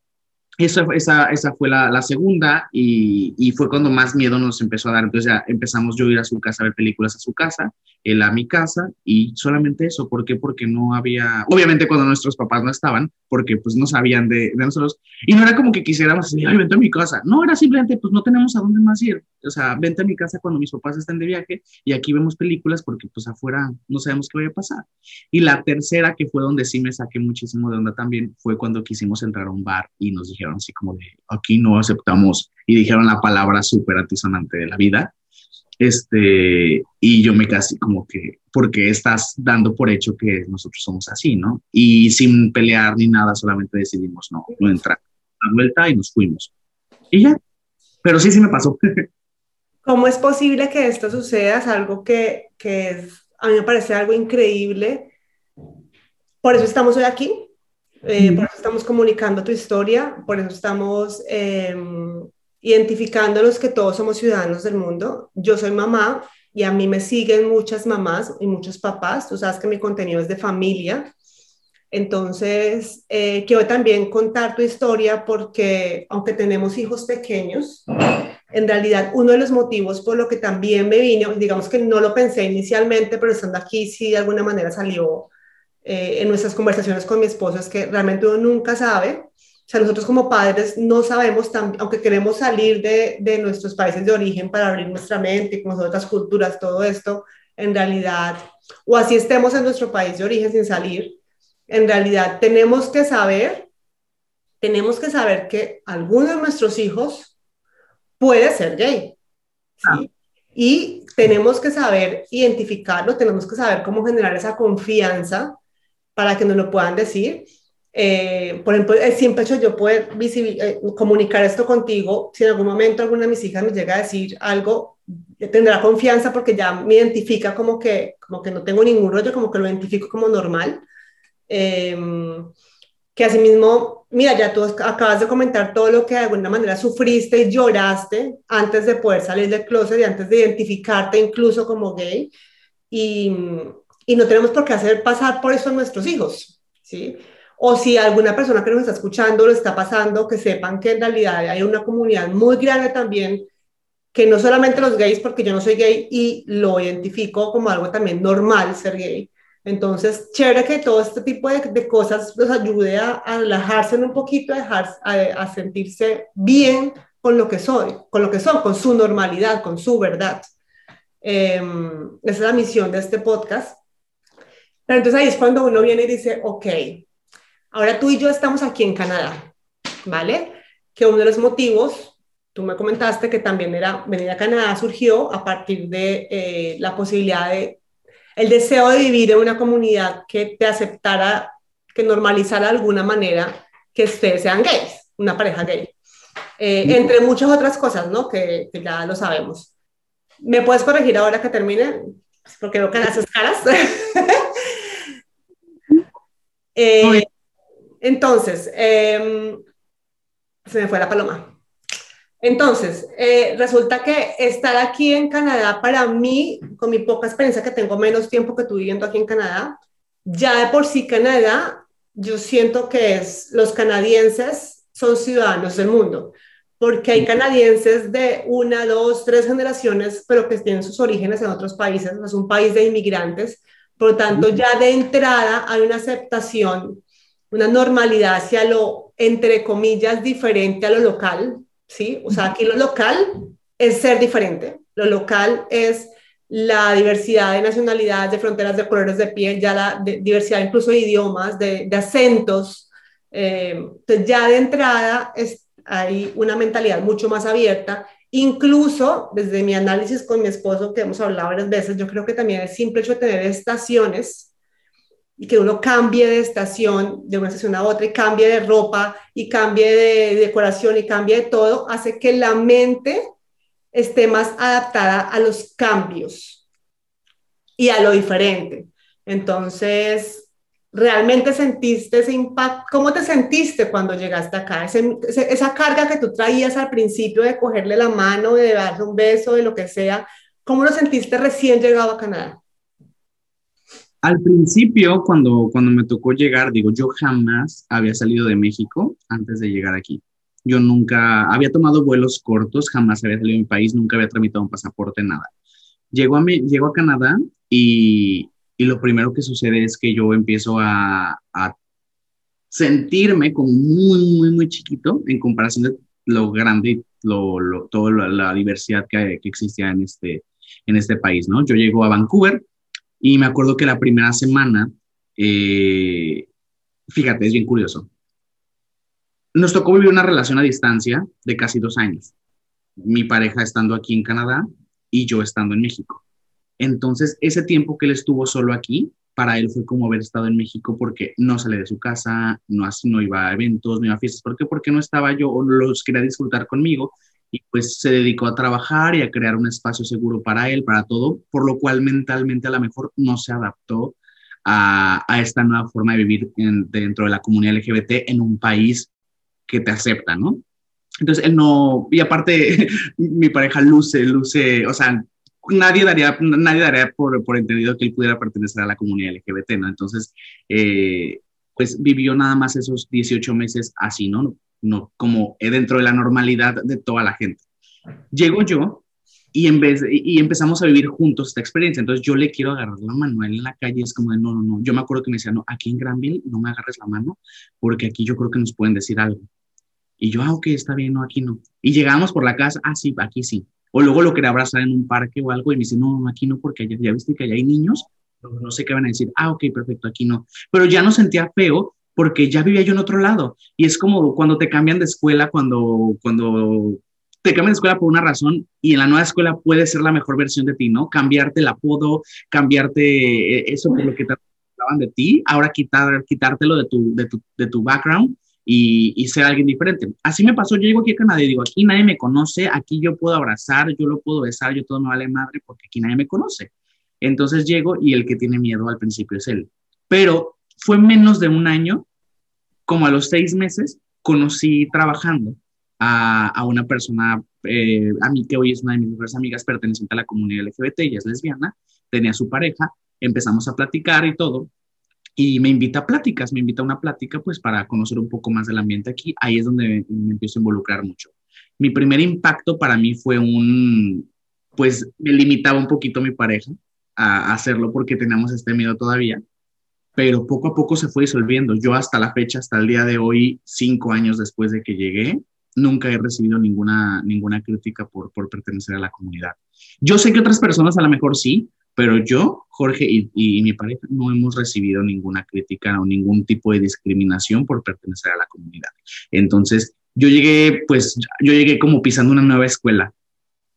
esa, esa, esa fue la, la segunda y, y, fue cuando más miedo nos empezó a dar. Entonces ya empezamos yo a ir a su casa a ver películas a su casa, él a mi casa y solamente eso. ¿Por qué? Porque no había, obviamente cuando nuestros papás no estaban, porque pues no sabían de, de nosotros. Y no era como que quisiéramos decir, ay, vente a mi casa. No, era simplemente pues no tenemos a dónde más ir. O sea, vente a mi casa cuando mis papás estén de viaje y aquí vemos películas porque pues afuera no sabemos qué vaya a pasar. Y la tercera, que fue donde sí me saqué muchísimo de onda también, fue cuando quisimos entrar a un bar y nos dijeron, así como de, aquí no aceptamos, y dijeron la palabra súper atisonante de la vida, este, y yo me casi como que, porque estás dando por hecho que nosotros somos así, ¿no? Y sin pelear ni nada, solamente decidimos no, no entrar. La vuelta y nos fuimos. Y ya, pero sí, sí me pasó. ¿Cómo es posible que esto suceda? Es algo que, que a mí me parece algo increíble. Por eso estamos hoy aquí, eh, por eso estamos comunicando tu historia, por eso estamos eh, identificándonos que todos somos ciudadanos del mundo. Yo soy mamá y a mí me siguen muchas mamás y muchos papás. Tú sabes que mi contenido es de familia. Entonces, eh, quiero también contar tu historia porque aunque tenemos hijos pequeños, en realidad uno de los motivos por lo que también me vine, digamos que no lo pensé inicialmente, pero estando aquí sí de alguna manera salió eh, en nuestras conversaciones con mi esposo es que realmente uno nunca sabe. O sea, nosotros como padres no sabemos, aunque queremos salir de, de, nuestros países de origen para abrir nuestra mente, y conocer otras culturas, todo esto, en realidad, o así estemos en nuestro país de origen sin salir, en realidad tenemos que saber, tenemos que saber que alguno de nuestros hijos puede ser gay. ¿sí? Ah. Y tenemos que saber identificarlo, tenemos que saber cómo generar esa confianza para que nos lo puedan decir. Eh, por ejemplo, el simple hecho de yo poder eh, comunicar esto contigo, si en algún momento alguna de mis hijas me llega a decir algo, tendrá confianza porque ya me identifica como que, como que no tengo ningún rollo, como que lo identifico como normal. Eh, que asimismo, mira, ya tú acabas de comentar todo lo que de alguna manera sufriste y lloraste antes de poder salir del closet y antes de identificarte incluso como gay. Y, y no tenemos por qué hacer pasar por eso a nuestros hijos, ¿sí? O si alguna persona que nos está escuchando lo está pasando, que sepan que en realidad hay una comunidad muy grande también, que no solamente los gays, porque yo no soy gay y lo identifico como algo también normal ser gay. Entonces, chévere que todo este tipo de, de cosas los ayude a, a, relajarse un poquito, a, dejar, a, a sentirse bien con lo que soy, con lo que son, con su normalidad, con su verdad. Eh, esa es la misión de este podcast. Pero entonces ahí es cuando uno viene y dice, ok, ahora tú y yo estamos aquí en Canadá, ¿vale? Que uno de los motivos, tú me comentaste que también era venir a Canadá surgió a partir de eh, la posibilidad de, el deseo de vivir en una comunidad que te aceptara, que normalizara de alguna manera que ustedes sean gays, una pareja gay. Eh, entre muchas otras cosas, ¿no? Que, que, ya lo sabemos. ¿Me puedes corregir ahora que termine? Porque veo que haces caras. Eh, entonces, eh, se me fue la paloma. Entonces, eh, resulta que estar aquí en Canadá, para mí, con mi poca experiencia, que tengo menos tiempo que tú viviendo aquí en Canadá, ya de por sí Canadá, yo siento que es, los canadienses son ciudadanos del mundo, porque hay canadienses de una, dos, tres generaciones, pero que tienen sus orígenes en otros países, es un país de inmigrantes, por lo tanto, ya de entrada hay una aceptación, una normalidad hacia lo, entre comillas, diferente a lo local, ¿sí? O sea, aquí lo local es ser diferente, lo local es la diversidad de nacionalidades, de fronteras, de colores de piel, ya la diversidad incluso de idiomas, de, acentos. Eh, entonces ya de entrada es, hay una mentalidad mucho más abierta Incluso desde mi análisis con mi esposo, que hemos hablado varias veces, yo creo que también el simple hecho de tener estaciones y que uno cambie de estación de una estación a otra y cambie de ropa y cambie de decoración y cambie de todo, hace que la mente esté más adaptada a los cambios y a lo diferente. Entonces, ¿realmente sentiste ese impacto? ¿Cómo te sentiste cuando llegaste acá? esa carga que tú traías al principio de cogerle la mano, de darle un beso, de lo que sea, ¿cómo lo sentiste recién llegado a Canadá? Al principio, cuando, cuando me tocó llegar, digo, yo jamás había salido de México antes de llegar aquí. Yo nunca había tomado vuelos cortos, jamás había salido de mi país, nunca había tramitado un pasaporte, nada. Llego a, llego a Canadá y, y, lo primero que sucede es que yo empiezo a, sentirme como muy, muy, muy chiquito en comparación de lo grande y lo, lo, toda la, diversidad que, que, existía en este, en este país, ¿no? Yo llego a Vancouver y me acuerdo que la primera semana, eh, fíjate, es bien curioso nos tocó vivir una relación a distancia de casi dos años. Mi pareja estando aquí en Canadá y yo estando en México. Entonces, ese tiempo que él estuvo solo aquí, para él fue como haber estado en México porque no sale de su casa, no, no iba a eventos, no iba a fiestas. ¿Por qué? Porque no estaba yo o los quería disfrutar conmigo y pues se dedicó a trabajar y a crear un espacio seguro para él, para todo, por lo cual mentalmente a lo mejor no se adaptó a, a esta nueva forma de vivir dentro de la comunidad LGBT en un país que te acepta, ¿no? Entonces él no, y aparte mi pareja luce, luce, o sea, nadie daría, nadie daría por, por entendido que él pudiera pertenecer a la comunidad LGBT, ¿no? Entonces, eh, pues vivió nada más esos 18 meses así, ¿no? No como dentro de la normalidad de toda la gente. Llego yo y, en vez y empezamos a vivir juntos esta experiencia. Entonces yo le quiero agarrar la mano él en la calle, es como de, no, no, no. Yo me acuerdo que me decía, no, aquí en Granville no me agarres la mano porque aquí yo creo que nos pueden decir algo. Y yo, ah, ok, está bien, no, aquí no. Y llegamos por la casa, ah, sí, aquí sí. O luego lo quería abrazar en un parque o algo y me dice, no, aquí no, porque ya, ya viste que allá hay niños, no sé qué van a decir, ah, ok, perfecto, aquí no. Pero ya no sentía feo porque ya vivía yo en otro lado. Y es como cuando te cambian de escuela, cuando, cuando te cambian de escuela por una razón y en la nueva escuela puede ser la mejor versión de ti, ¿no? Cambiarte el apodo, cambiarte eh, eso por lo que te hablaban de ti, ahora quitar, quitártelo de tu, de tu, de tu background y, y, ser alguien diferente. Así me pasó, yo llego aquí a Canadá y digo, aquí nadie me conoce, aquí yo puedo abrazar, yo lo puedo besar, yo todo me vale madre porque aquí nadie me conoce. Entonces llego y el que tiene miedo al principio es él. Pero fue menos de un año, como a los seis meses, conocí trabajando a, una persona, eh, a mí que hoy es una de mis mejores amigas perteneciente a la comunidad LGBT, ella es lesbiana, tenía su pareja, empezamos a platicar y todo, y me invita a pláticas, me invita a una plática pues para conocer un poco más del ambiente aquí, ahí es donde me, empiezo a involucrar mucho. Mi primer impacto para mí fue un, pues me limitaba un poquito mi pareja a hacerlo porque teníamos este miedo todavía, pero poco a poco se fue disolviendo. Yo hasta la fecha, hasta el día de hoy, cinco años después de que llegué, nunca he recibido ninguna, ninguna crítica por, por pertenecer a la comunidad. Yo sé que otras personas a lo mejor sí, pero yo, Jorge y, mi pareja no hemos recibido ninguna crítica o ningún tipo de discriminación por pertenecer a la comunidad. Entonces, yo llegué, pues, yo llegué como pisando una nueva escuela,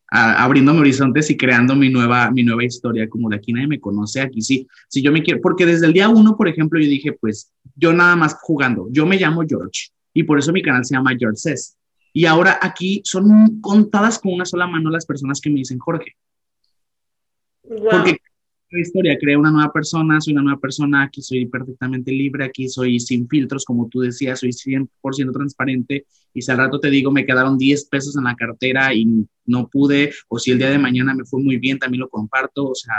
abriéndome horizontes y creando mi nueva, mi nueva historia, como de aquí nadie me conoce, aquí sí, si yo me quiero, porque desde el día uno, por ejemplo, yo dije, pues, yo nada más jugando, yo me llamo George, y por eso mi canal se llama George Says, y ahora aquí son contadas con una sola mano las personas que me dicen Jorge. Porque la historia, creé una nueva persona, soy una nueva persona, aquí soy perfectamente libre, aquí soy sin filtros, como tú decías, soy 100% transparente y si al rato te digo me quedaron 10 pesos en la cartera y no pude, o si el día de mañana me fue muy bien, también lo comparto, o sea,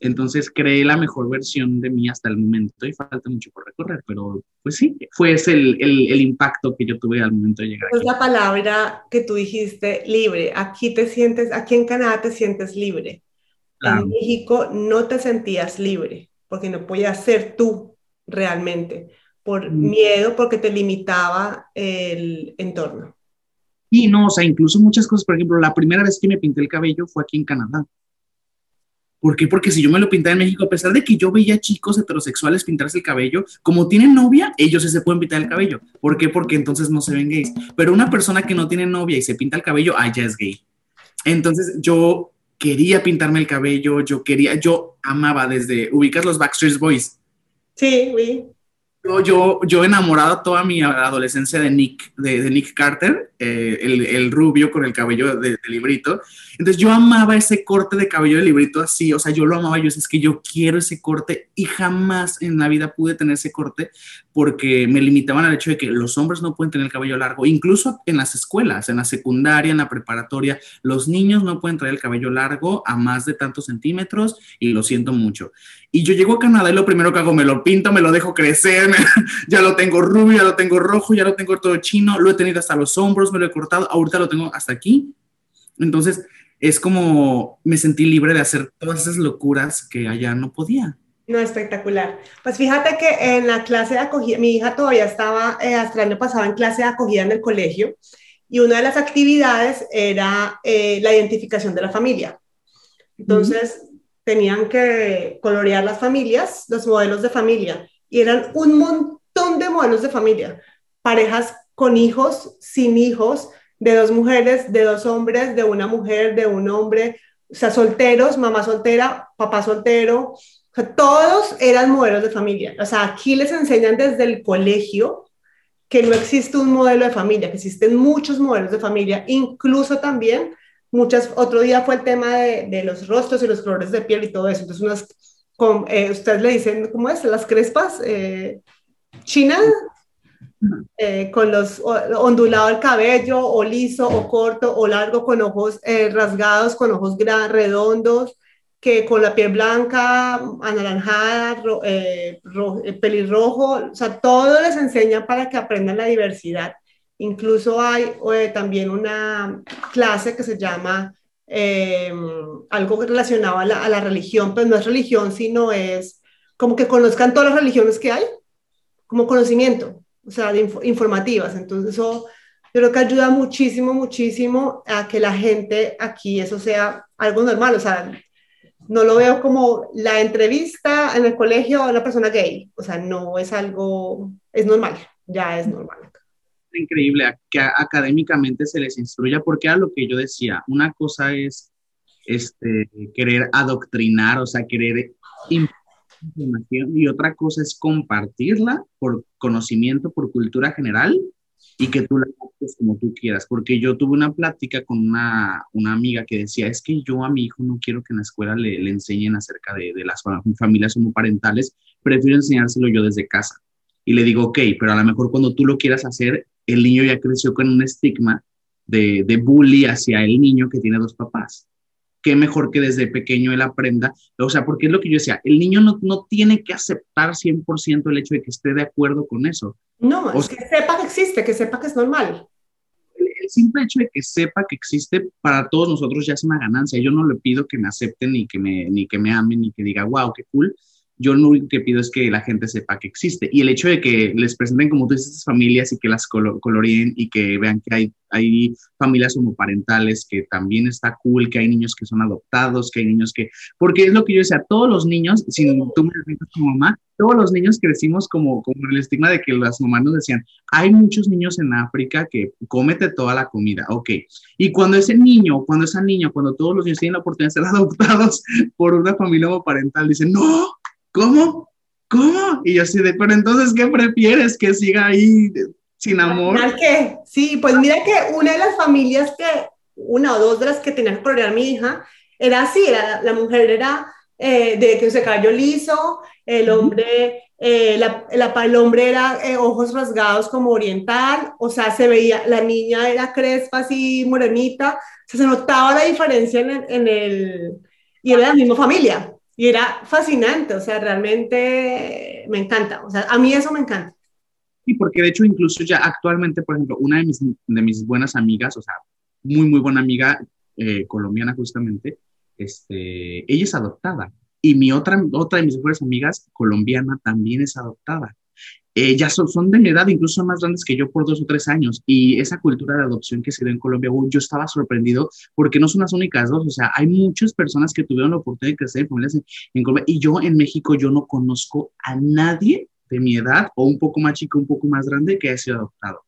entonces creé la mejor versión de mí hasta el momento y falta mucho por recorrer, pero pues sí, fue ese el, el, impacto que yo tuve al momento de llegar. Es la palabra que tú dijiste, libre. Aquí te sientes, aquí en Canadá te sientes libre. En México no te sentías libre porque no podías ser tú realmente por mm. miedo, porque te limitaba el entorno. Y no, o sea, incluso muchas cosas, por ejemplo, la primera vez que me pinté el cabello fue aquí en Canadá. ¿Por qué? Porque si yo me lo pintaba en México, a pesar de que yo veía chicos heterosexuales pintarse el cabello, como tienen novia, ellos se pueden pintar el cabello. ¿Por qué? Porque entonces no se ven gays. Pero una persona que no tiene novia y se pinta el cabello, ah, ya es gay. Entonces yo quería pintarme el cabello, yo quería, yo amaba desde, ubicas los Backstreet Boys. Sí, oui. Yo, yo enamorado toda mi adolescencia de Nick, de, Nick Carter, eh, el, rubio con el cabello de, librito. Entonces yo amaba ese corte de cabello de librito así, o sea, yo lo amaba, yo decía, es que yo quiero ese corte y jamás en la vida pude tener ese corte porque me limitaban al hecho de que los hombres no pueden tener el cabello largo, incluso en las escuelas, en la secundaria, en la preparatoria, los niños no pueden traer el cabello largo a más de tantos centímetros y lo siento mucho. Y yo llego a Canadá y lo primero que hago, me lo pinto, me lo dejo crecer, ya lo tengo rubio, ya lo tengo rojo, ya lo tengo todo chino, lo he tenido hasta los hombros, me lo he cortado, ahorita lo tengo hasta aquí. Entonces, es como me sentí libre de hacer todas esas locuras que allá no podía. No, espectacular. Pues fíjate que en la clase de acogida, mi hija todavía estaba, eh, hasta en clase de acogida en el colegio, y una de las actividades era eh, la identificación de la familia. Entonces, tenían que colorear las familias, los modelos de familia, y eran un montón de modelos de familia, parejas con hijos, sin hijos, de dos mujeres, de dos hombres, de una mujer, de un hombre, o sea, solteros, mamá soltera, papá soltero, o sea, todos eran modelos de familia. O sea, aquí les enseñan desde el colegio que no existe un modelo de familia, que existen muchos modelos de familia, incluso también muchas, otro día fue el tema de, los rostros y los colores de piel y todo eso. Entonces, unas, con, eh, ustedes le dicen, ¿cómo es? Las crespas, eh, China, eh, con los ondulado el cabello, o liso, o corto, o largo, con ojos rasgados, con ojos gran, redondos, que con la piel blanca, anaranjada, pelirrojo, o sea, todo les enseña para que aprendan la diversidad Incluso hay eh, también una clase que se llama eh, algo relacionado a la, religión, pero no es religión, sino es como que conozcan todas las religiones que hay, como conocimiento, o sea, informativas. Entonces eso yo creo que ayuda muchísimo, muchísimo a que la gente aquí eso sea algo normal, o sea, no lo veo como la entrevista en el colegio a una persona gay, o sea, no es algo, es normal, ya es normal increíble que académicamente se les instruya, porque era lo que yo decía, una cosa es este, querer adoctrinar, o sea, querer información, y otra cosa es compartirla por conocimiento, por cultura general, y que tú la hagas como tú quieras, porque yo tuve una plática con una, una, amiga que decía, es que yo a mi hijo no quiero que en la escuela le, le enseñen acerca de, de las familias homoparentales, prefiero enseñárselo yo desde casa. Y le digo, ok, pero a lo mejor cuando tú lo quieras hacer, el niño ya creció con un estigma de, de bully hacia el niño que tiene dos papás. Qué mejor que desde pequeño él aprenda, o sea, porque es lo que yo decía, el niño no, no tiene que aceptar 100% el hecho de que esté de acuerdo con eso. No, es que sepa que existe, que sepa que es normal. El, simple hecho de que sepa que existe para todos nosotros ya es una ganancia. Yo no le pido que me acepten ni que me, ni que me amen ni que diga, wow, qué cool, yo lo único que pido es que la gente sepa que existe. Y el hecho de que les presenten como tú estas familias y que las coloreen y que vean que hay, hay familias homoparentales, que también está cool, que hay niños que son adoptados, que hay niños que... Porque es lo que yo decía, todos los niños, si tú me dices como mamá, todos los niños crecimos como, como el estigma de que las mamás nos decían, hay muchos niños en África que cómete toda la comida, ok. Y cuando ese niño, cuando esa niña, cuando todos los niños tienen la oportunidad de ser adoptados por una familia homoparental, dicen, no, ¿cómo? ¿Cómo? Y yo así de, pero entonces, ¿qué prefieres? ¿Que siga ahí sin amor? ¿Qué? Sí, pues mira que una de las familias que, una o dos de las que tenía que colorear mi hija, era así, era, la mujer era eh, de que se cayó liso, el hombre, eh, la, el hombre era eh, ojos rasgados como oriental, o sea, se veía, la niña era crespa así, morenita, se notaba la diferencia en en el y era la misma familia. Y era fascinante, o sea, realmente me encanta, o sea, a mí eso me encanta. Sí, porque de hecho incluso ya actualmente, por ejemplo, una de mis, de mis buenas amigas, o sea, muy, muy buena amiga eh, colombiana justamente, este, ella es adoptada. Y mi otra, otra de mis mejores amigas colombiana también es adoptada eh, ya son, son, de mi edad, incluso más grandes que yo por dos o tres años. Y esa cultura de adopción que se dio en Colombia, yo estaba sorprendido porque no son las únicas dos. O sea, hay muchas personas que tuvieron la oportunidad de crecer en familias en, Colombia. Y yo en México, yo no conozco a nadie de mi edad o un poco más chico, un poco más grande que haya sido adoptado.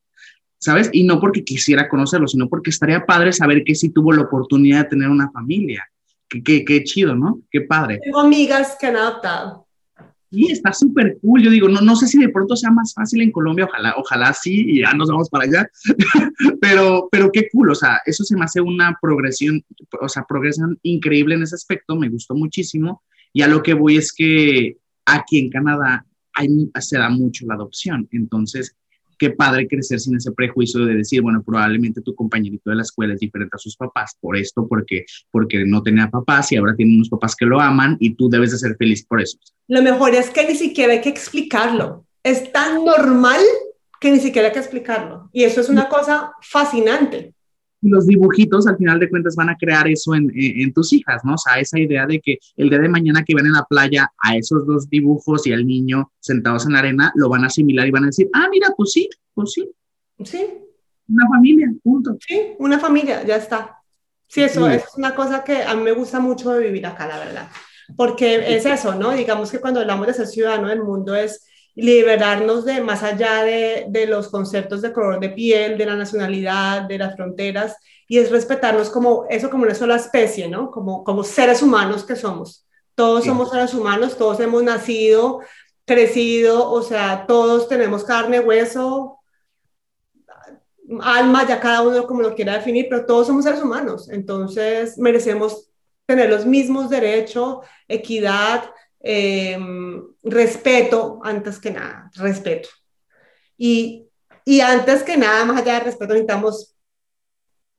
¿Sabes? Y no porque quisiera conocerlo, sino porque estaría padre saber que sí tuvo la oportunidad de tener una familia. Qué, qué, qué chido, ¿no? Qué padre. Tengo amigas que han adoptado. Y está súper cool. Yo digo, no, no sé si de pronto sea más fácil en Colombia, ojalá, ojalá sí, y ya nos vamos para allá. pero, pero qué cool, o sea, eso se me hace una progresión, o sea, progresan increíble en ese aspecto, me gustó muchísimo. Y a lo que voy es que aquí en Canadá hay, se da mucho la adopción. Entonces, qué padre crecer sin ese prejuicio de decir, bueno, probablemente tu compañerito de la escuela es diferente a sus papás por esto, porque, porque no tenía papás y ahora tiene unos papás que lo aman y tú debes de ser feliz por eso. Lo mejor es que ni siquiera hay que explicarlo. Es tan normal que ni siquiera hay que explicarlo. Y eso es una cosa fascinante los dibujitos al final de cuentas van a crear eso en, en, tus hijas, ¿no? O sea, esa idea de que el día de mañana que ven en la playa a esos dos dibujos y al niño sentados en la arena, lo van a asimilar y van a decir, ah, mira, pues sí, pues sí. Sí. Una familia, punto. Sí, una familia, ya está. Sí, eso es una cosa que a mí me gusta mucho de vivir acá, la verdad. Porque es eso, ¿no? Digamos que cuando hablamos de ser ciudadano del mundo es liberarnos de más allá de, de, los conceptos de color de piel, de la nacionalidad, de las fronteras, y es respetarnos como eso, como una sola especie, ¿no? Como, como seres humanos que somos. Todos somos seres humanos, todos hemos nacido, crecido, o sea, todos tenemos carne, hueso, alma, ya cada uno como lo quiera definir, pero todos somos seres humanos, entonces merecemos tener los mismos derechos, equidad, Em, respeto antes que nada, respeto. Y, y, antes que nada, más allá de respeto, necesitamos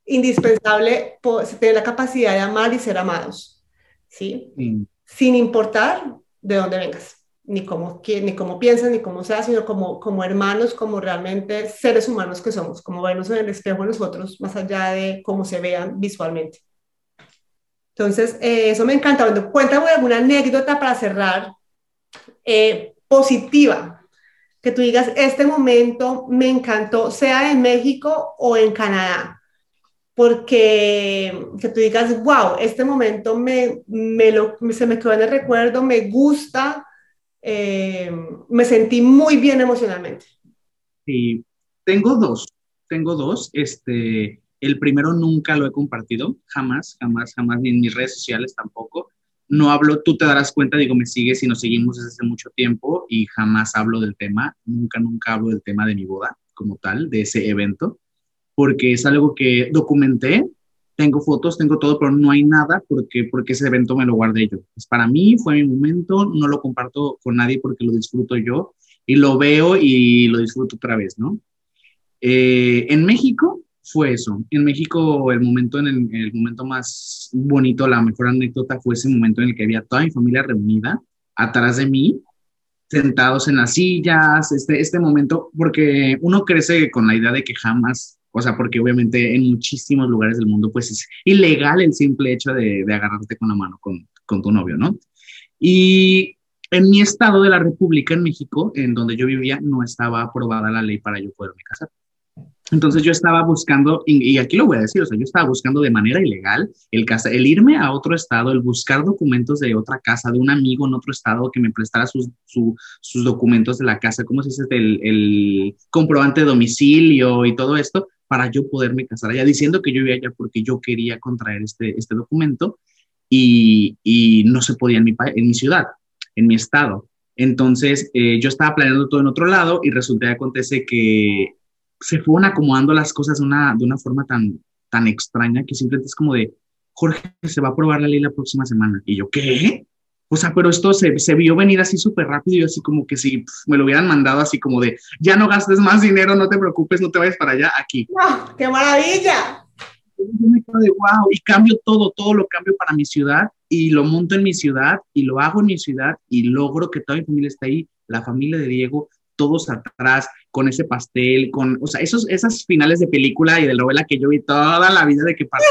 indispensable tener la capacidad de amar y ser amados, ¿sí? Sin importar de dónde vengas, ni cómo, ni cómo piensas, ni cómo seas, sino como, como hermanos, como realmente seres humanos que somos, como vernos en el espejo nosotros, más allá de cómo se vean visualmente. Entonces, eh, eso me encanta. Cuando cuéntame alguna anécdota para cerrar eh, positiva, que tú digas, este momento me encantó, sea en México o en Canadá, porque que tú digas, wow, este momento me, me lo, se me quedó en el recuerdo, me gusta, eh, me sentí muy bien emocionalmente. Sí, tengo dos, tengo dos, este, el primero nunca lo he compartido, jamás, jamás, jamás, ni en mis redes sociales tampoco. No hablo, tú te darás cuenta, digo, me sigues y nos seguimos desde hace mucho tiempo y jamás hablo del tema, nunca, nunca hablo del tema de mi boda como tal, de ese evento, porque es algo que documenté, tengo fotos, tengo todo, pero no hay nada porque, porque ese evento me lo guardé yo. Es para mí, fue mi momento, no lo comparto con nadie porque lo disfruto yo y lo veo y lo disfruto otra vez, ¿no? Eh, en México, fue eso. En México, el momento, en el, momento más bonito, la mejor anécdota fue ese momento en el que había toda mi familia reunida atrás de mí, sentados en las sillas, este, este momento, porque uno crece con la idea de que jamás, o sea, porque obviamente en muchísimos lugares del mundo, pues es ilegal el simple hecho de, de agarrarte con la mano con, con tu novio, ¿no? Y en mi estado de la República, en México, en donde yo vivía, no estaba aprobada la ley para yo poderme casar. Entonces yo estaba buscando, y, aquí lo voy a decir, o sea, yo estaba buscando de manera ilegal el, casa, el irme a otro estado, el buscar documentos de otra casa, de un amigo en otro estado que me prestara sus, sus documentos de la casa, ¿cómo se dice? El, el, comprobante de domicilio y todo esto, para yo poderme casar allá, diciendo que yo iba allá porque yo quería contraer este, este documento y, y no se podía en mi, en mi ciudad, en mi estado. Entonces, eh, yo estaba planeando todo en otro lado y resulta que acontece que se fueron acomodando las cosas de una, de una forma tan, tan extraña que simplemente es como de, Jorge, se va a aprobar la ley la próxima semana. Y yo, ¿qué? O sea, pero esto se, se vio venir así súper rápido y así como que si me lo hubieran mandado así como de, ya no gastes más dinero, no te preocupes, no te vayas para allá, aquí. ¡Oh, ¡Qué maravilla! Yo me quedo de wow, y cambio todo, todo lo cambio para mi ciudad y lo monto en mi ciudad y lo hago en mi ciudad y logro que toda mi familia esté ahí, la familia de Diego, todos atrás, con ese pastel, con, o sea, esos, esas finales de película y de novela que yo vi toda la vida de que parte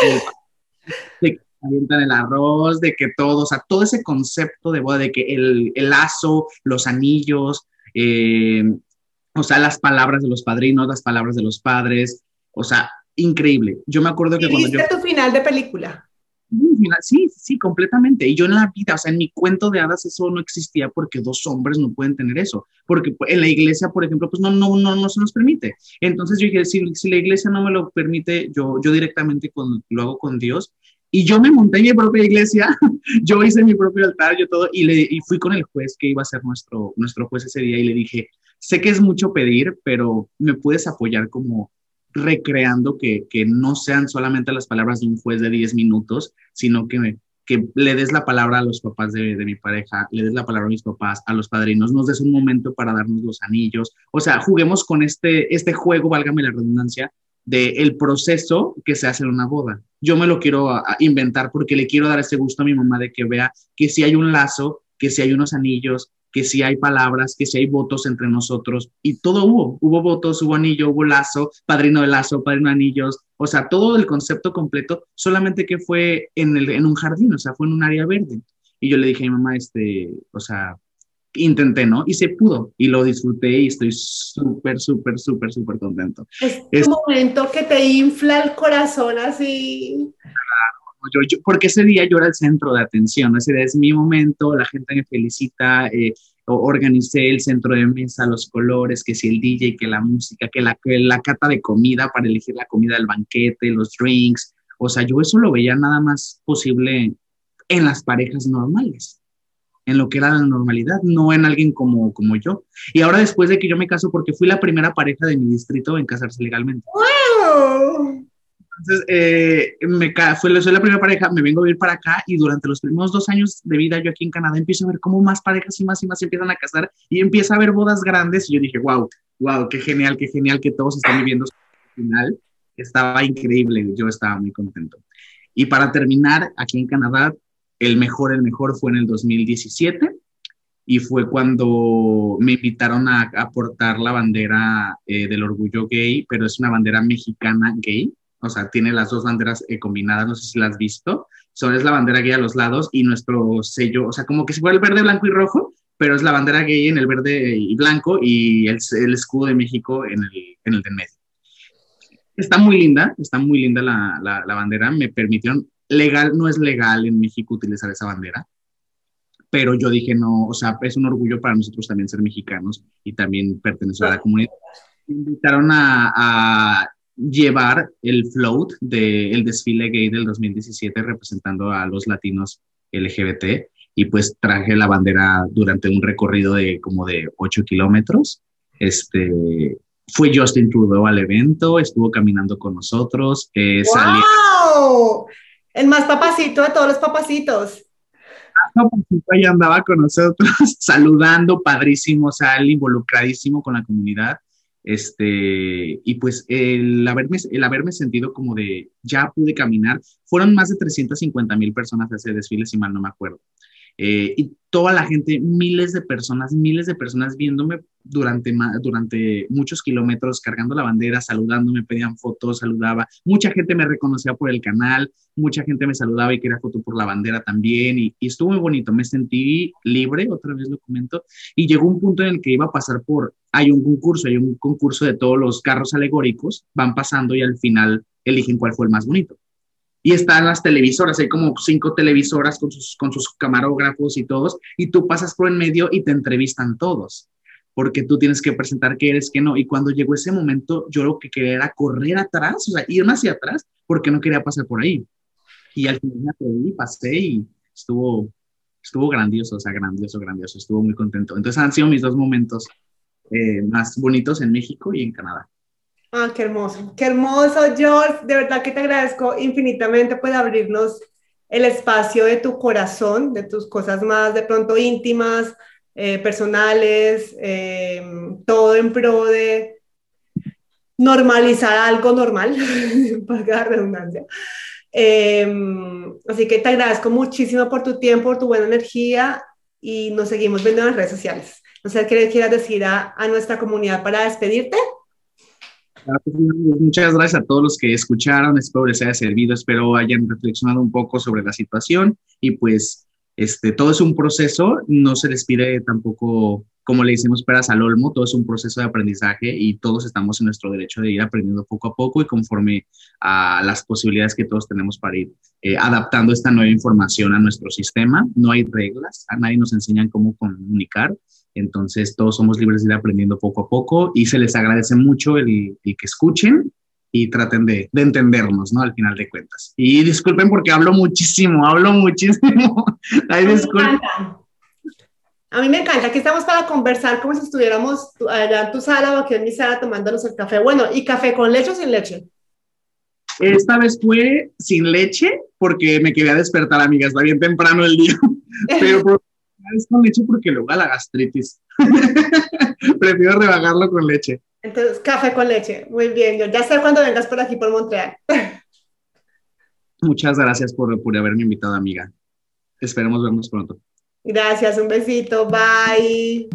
de que avientan el arroz, de que todo, o sea, todo ese concepto de boda, de que el, el lazo, los anillos, eh, o sea, las palabras de los padrinos, las palabras de los padres, o sea, increíble. Yo me acuerdo que cuando yo... tu final de película? Sí, sí, completamente. Y yo en la vida, o sea, en mi cuento de hadas eso no existía porque dos hombres no pueden tener eso. Porque en la iglesia, por ejemplo, pues no, no, no, no se nos permite. Entonces yo dije, si, si la iglesia no me lo permite, yo, yo directamente con, lo hago con Dios. Y yo me monté en mi propia iglesia, yo hice mi propio altar, yo todo, y, le, y fui con el juez que iba a ser nuestro, nuestro juez ese día y le dije, sé que es mucho pedir, pero me puedes apoyar como recreando que, que no sean solamente las palabras de un juez de 10 minutos, sino que que le des la palabra a los papás de, de, mi pareja, le des la palabra a mis papás, a los padrinos, nos des un momento para darnos los anillos. O sea, juguemos con este, este juego, válgame la redundancia, del el proceso que se hace en una boda. Yo me lo quiero inventar porque le quiero dar ese gusto a mi mamá de que vea que si hay un lazo, que si hay unos anillos, que si hay palabras, que si hay votos entre nosotros. Y todo hubo, hubo votos, hubo anillo, hubo lazo, padrino de lazo, padrino de anillos, o sea, todo el concepto completo, solamente que fue en, el, en un jardín, o sea, fue en un área verde. Y yo le dije a mi mamá, este, o sea, intenté, ¿no? Y se pudo y lo disfruté y estoy súper, súper, súper, súper contento. Es un momento que te infla el corazón así. Yo, yo, porque ese día yo era el centro de atención, ese día es mi momento, la gente me felicita, eh, organicé el centro de mesa, los colores, que si el DJ, que la música, que la, que la cata de comida para elegir la comida del banquete, los drinks, o sea, yo eso lo veía nada más posible en las parejas normales en lo que era la normalidad, no en alguien como, como yo. Y ahora después de que yo me caso, porque fui la primera pareja de mi distrito en casarse legalmente. ¡Wow! Entonces, eh, me fue, soy la primera pareja, me vengo a vivir para acá y durante los primeros dos años de vida yo aquí en Canadá empiezo a ver cómo más parejas y más y más se empiezan a casar y empieza a haber bodas grandes y yo dije, wow, wow, qué genial, qué genial que todos están viviendo su final. Estaba increíble, yo estaba muy contento. Y para terminar, aquí en Canadá el mejor, el mejor fue en el 2017 y fue cuando me invitaron a, aportar la bandera eh, del orgullo gay, pero es una bandera mexicana gay, o sea, tiene las dos banderas eh, combinadas, no sé si las has visto, son es la bandera gay a los lados y nuestro sello, o sea, como que si fuera el verde, blanco y rojo, pero es la bandera gay en el verde y blanco y el, el escudo de México en el, en el de medio. Está muy linda, está muy linda la, la, la bandera, me permitieron legal, no es legal en México utilizar esa bandera, pero yo dije, no, o sea, es un orgullo para nosotros también ser mexicanos y también pertenecer a la comunidad. Me invitaron a, a llevar el float del desfile gay del 2017 representando a los latinos LGBT y pues traje la bandera durante un recorrido de como de 8 kilómetros. Este, fue Justin Trudeau al evento, estuvo caminando con nosotros. Eh, ¡Wow! El más papacito de todos los papacitos. Papacito ahí andaba con nosotros, saludando, padrísimo, sal, involucradísimo con la comunidad. Este, y pues el haberme, el haberme sentido como de ya pude caminar, fueron más de 350 mil personas a ese desfile, si mal no me acuerdo. Eh, y toda la gente, miles de personas, miles de personas viéndome durante, durante muchos kilómetros, cargando la bandera, saludándome, pedían fotos, saludaba. Mucha gente me reconocía por el canal, mucha gente me saludaba y quería foto por la bandera también. Y, y estuvo muy bonito, me sentí libre, otra vez lo comento. Y llegó un punto en el que iba a pasar por, hay un concurso, hay un concurso de todos los carros alegóricos, van pasando y al final eligen cuál fue el más bonito y están las televisoras, hay como cinco televisoras con sus, con sus camarógrafos y todos, y tú pasas por en medio y te entrevistan todos, porque tú tienes que presentar que eres, que no, y cuando llegó ese momento, yo lo que quería era correr atrás, o sea, irme hacia atrás, porque no quería pasar por ahí. Y al final me atreví, pasé y estuvo, estuvo grandioso, o sea, grandioso, grandioso, estuvo muy contento. Entonces han sido mis dos momentos eh, más bonitos en México y en Canadá. Ah, qué hermoso, qué hermoso, George. De verdad que te agradezco infinitamente por abrirnos el espacio de tu corazón, de tus cosas más de pronto íntimas, eh, personales, eh, todo en pro de normalizar algo normal, para la redundancia. Eh, así que te agradezco muchísimo por tu tiempo, por tu buena energía y nos seguimos viendo en las redes sociales. No sé qué le quieras decir a, a nuestra comunidad para despedirte. Muchas gracias a todos los que escucharon, espero les haya servido, espero hayan reflexionado un poco sobre la situación y pues este, todo es un proceso, no se les pide tampoco, como le decimos, peras al olmo, todo es un proceso de aprendizaje y todos estamos en nuestro derecho de ir aprendiendo poco a poco y conforme a las posibilidades que todos tenemos para ir eh, adaptando esta nueva información a nuestro sistema. No hay reglas, a nadie nos enseñan cómo comunicar, entonces, todos somos libres de ir aprendiendo poco a poco y se les agradece mucho el, que escuchen y traten de, de, entendernos, ¿no? Al final de cuentas. Y disculpen porque hablo muchísimo, hablo muchísimo. Ay, disculpen. A mí me encanta, aquí estamos para conversar como si estuviéramos allá en tu sala o aquí en mi sala tomándonos el café. Bueno, ¿y café con leche o sin leche? Esta vez fue sin leche porque me quería despertar, amiga, está bien temprano el día, pero es con leche porque luego a la gastritis. Prefiero rebajarlo con leche. Entonces, café con leche. Muy bien, yo ya sé cuando vengas por aquí, por Montreal. Muchas gracias por, por haberme invitado, amiga. Esperemos vernos pronto. Gracias, un besito, bye.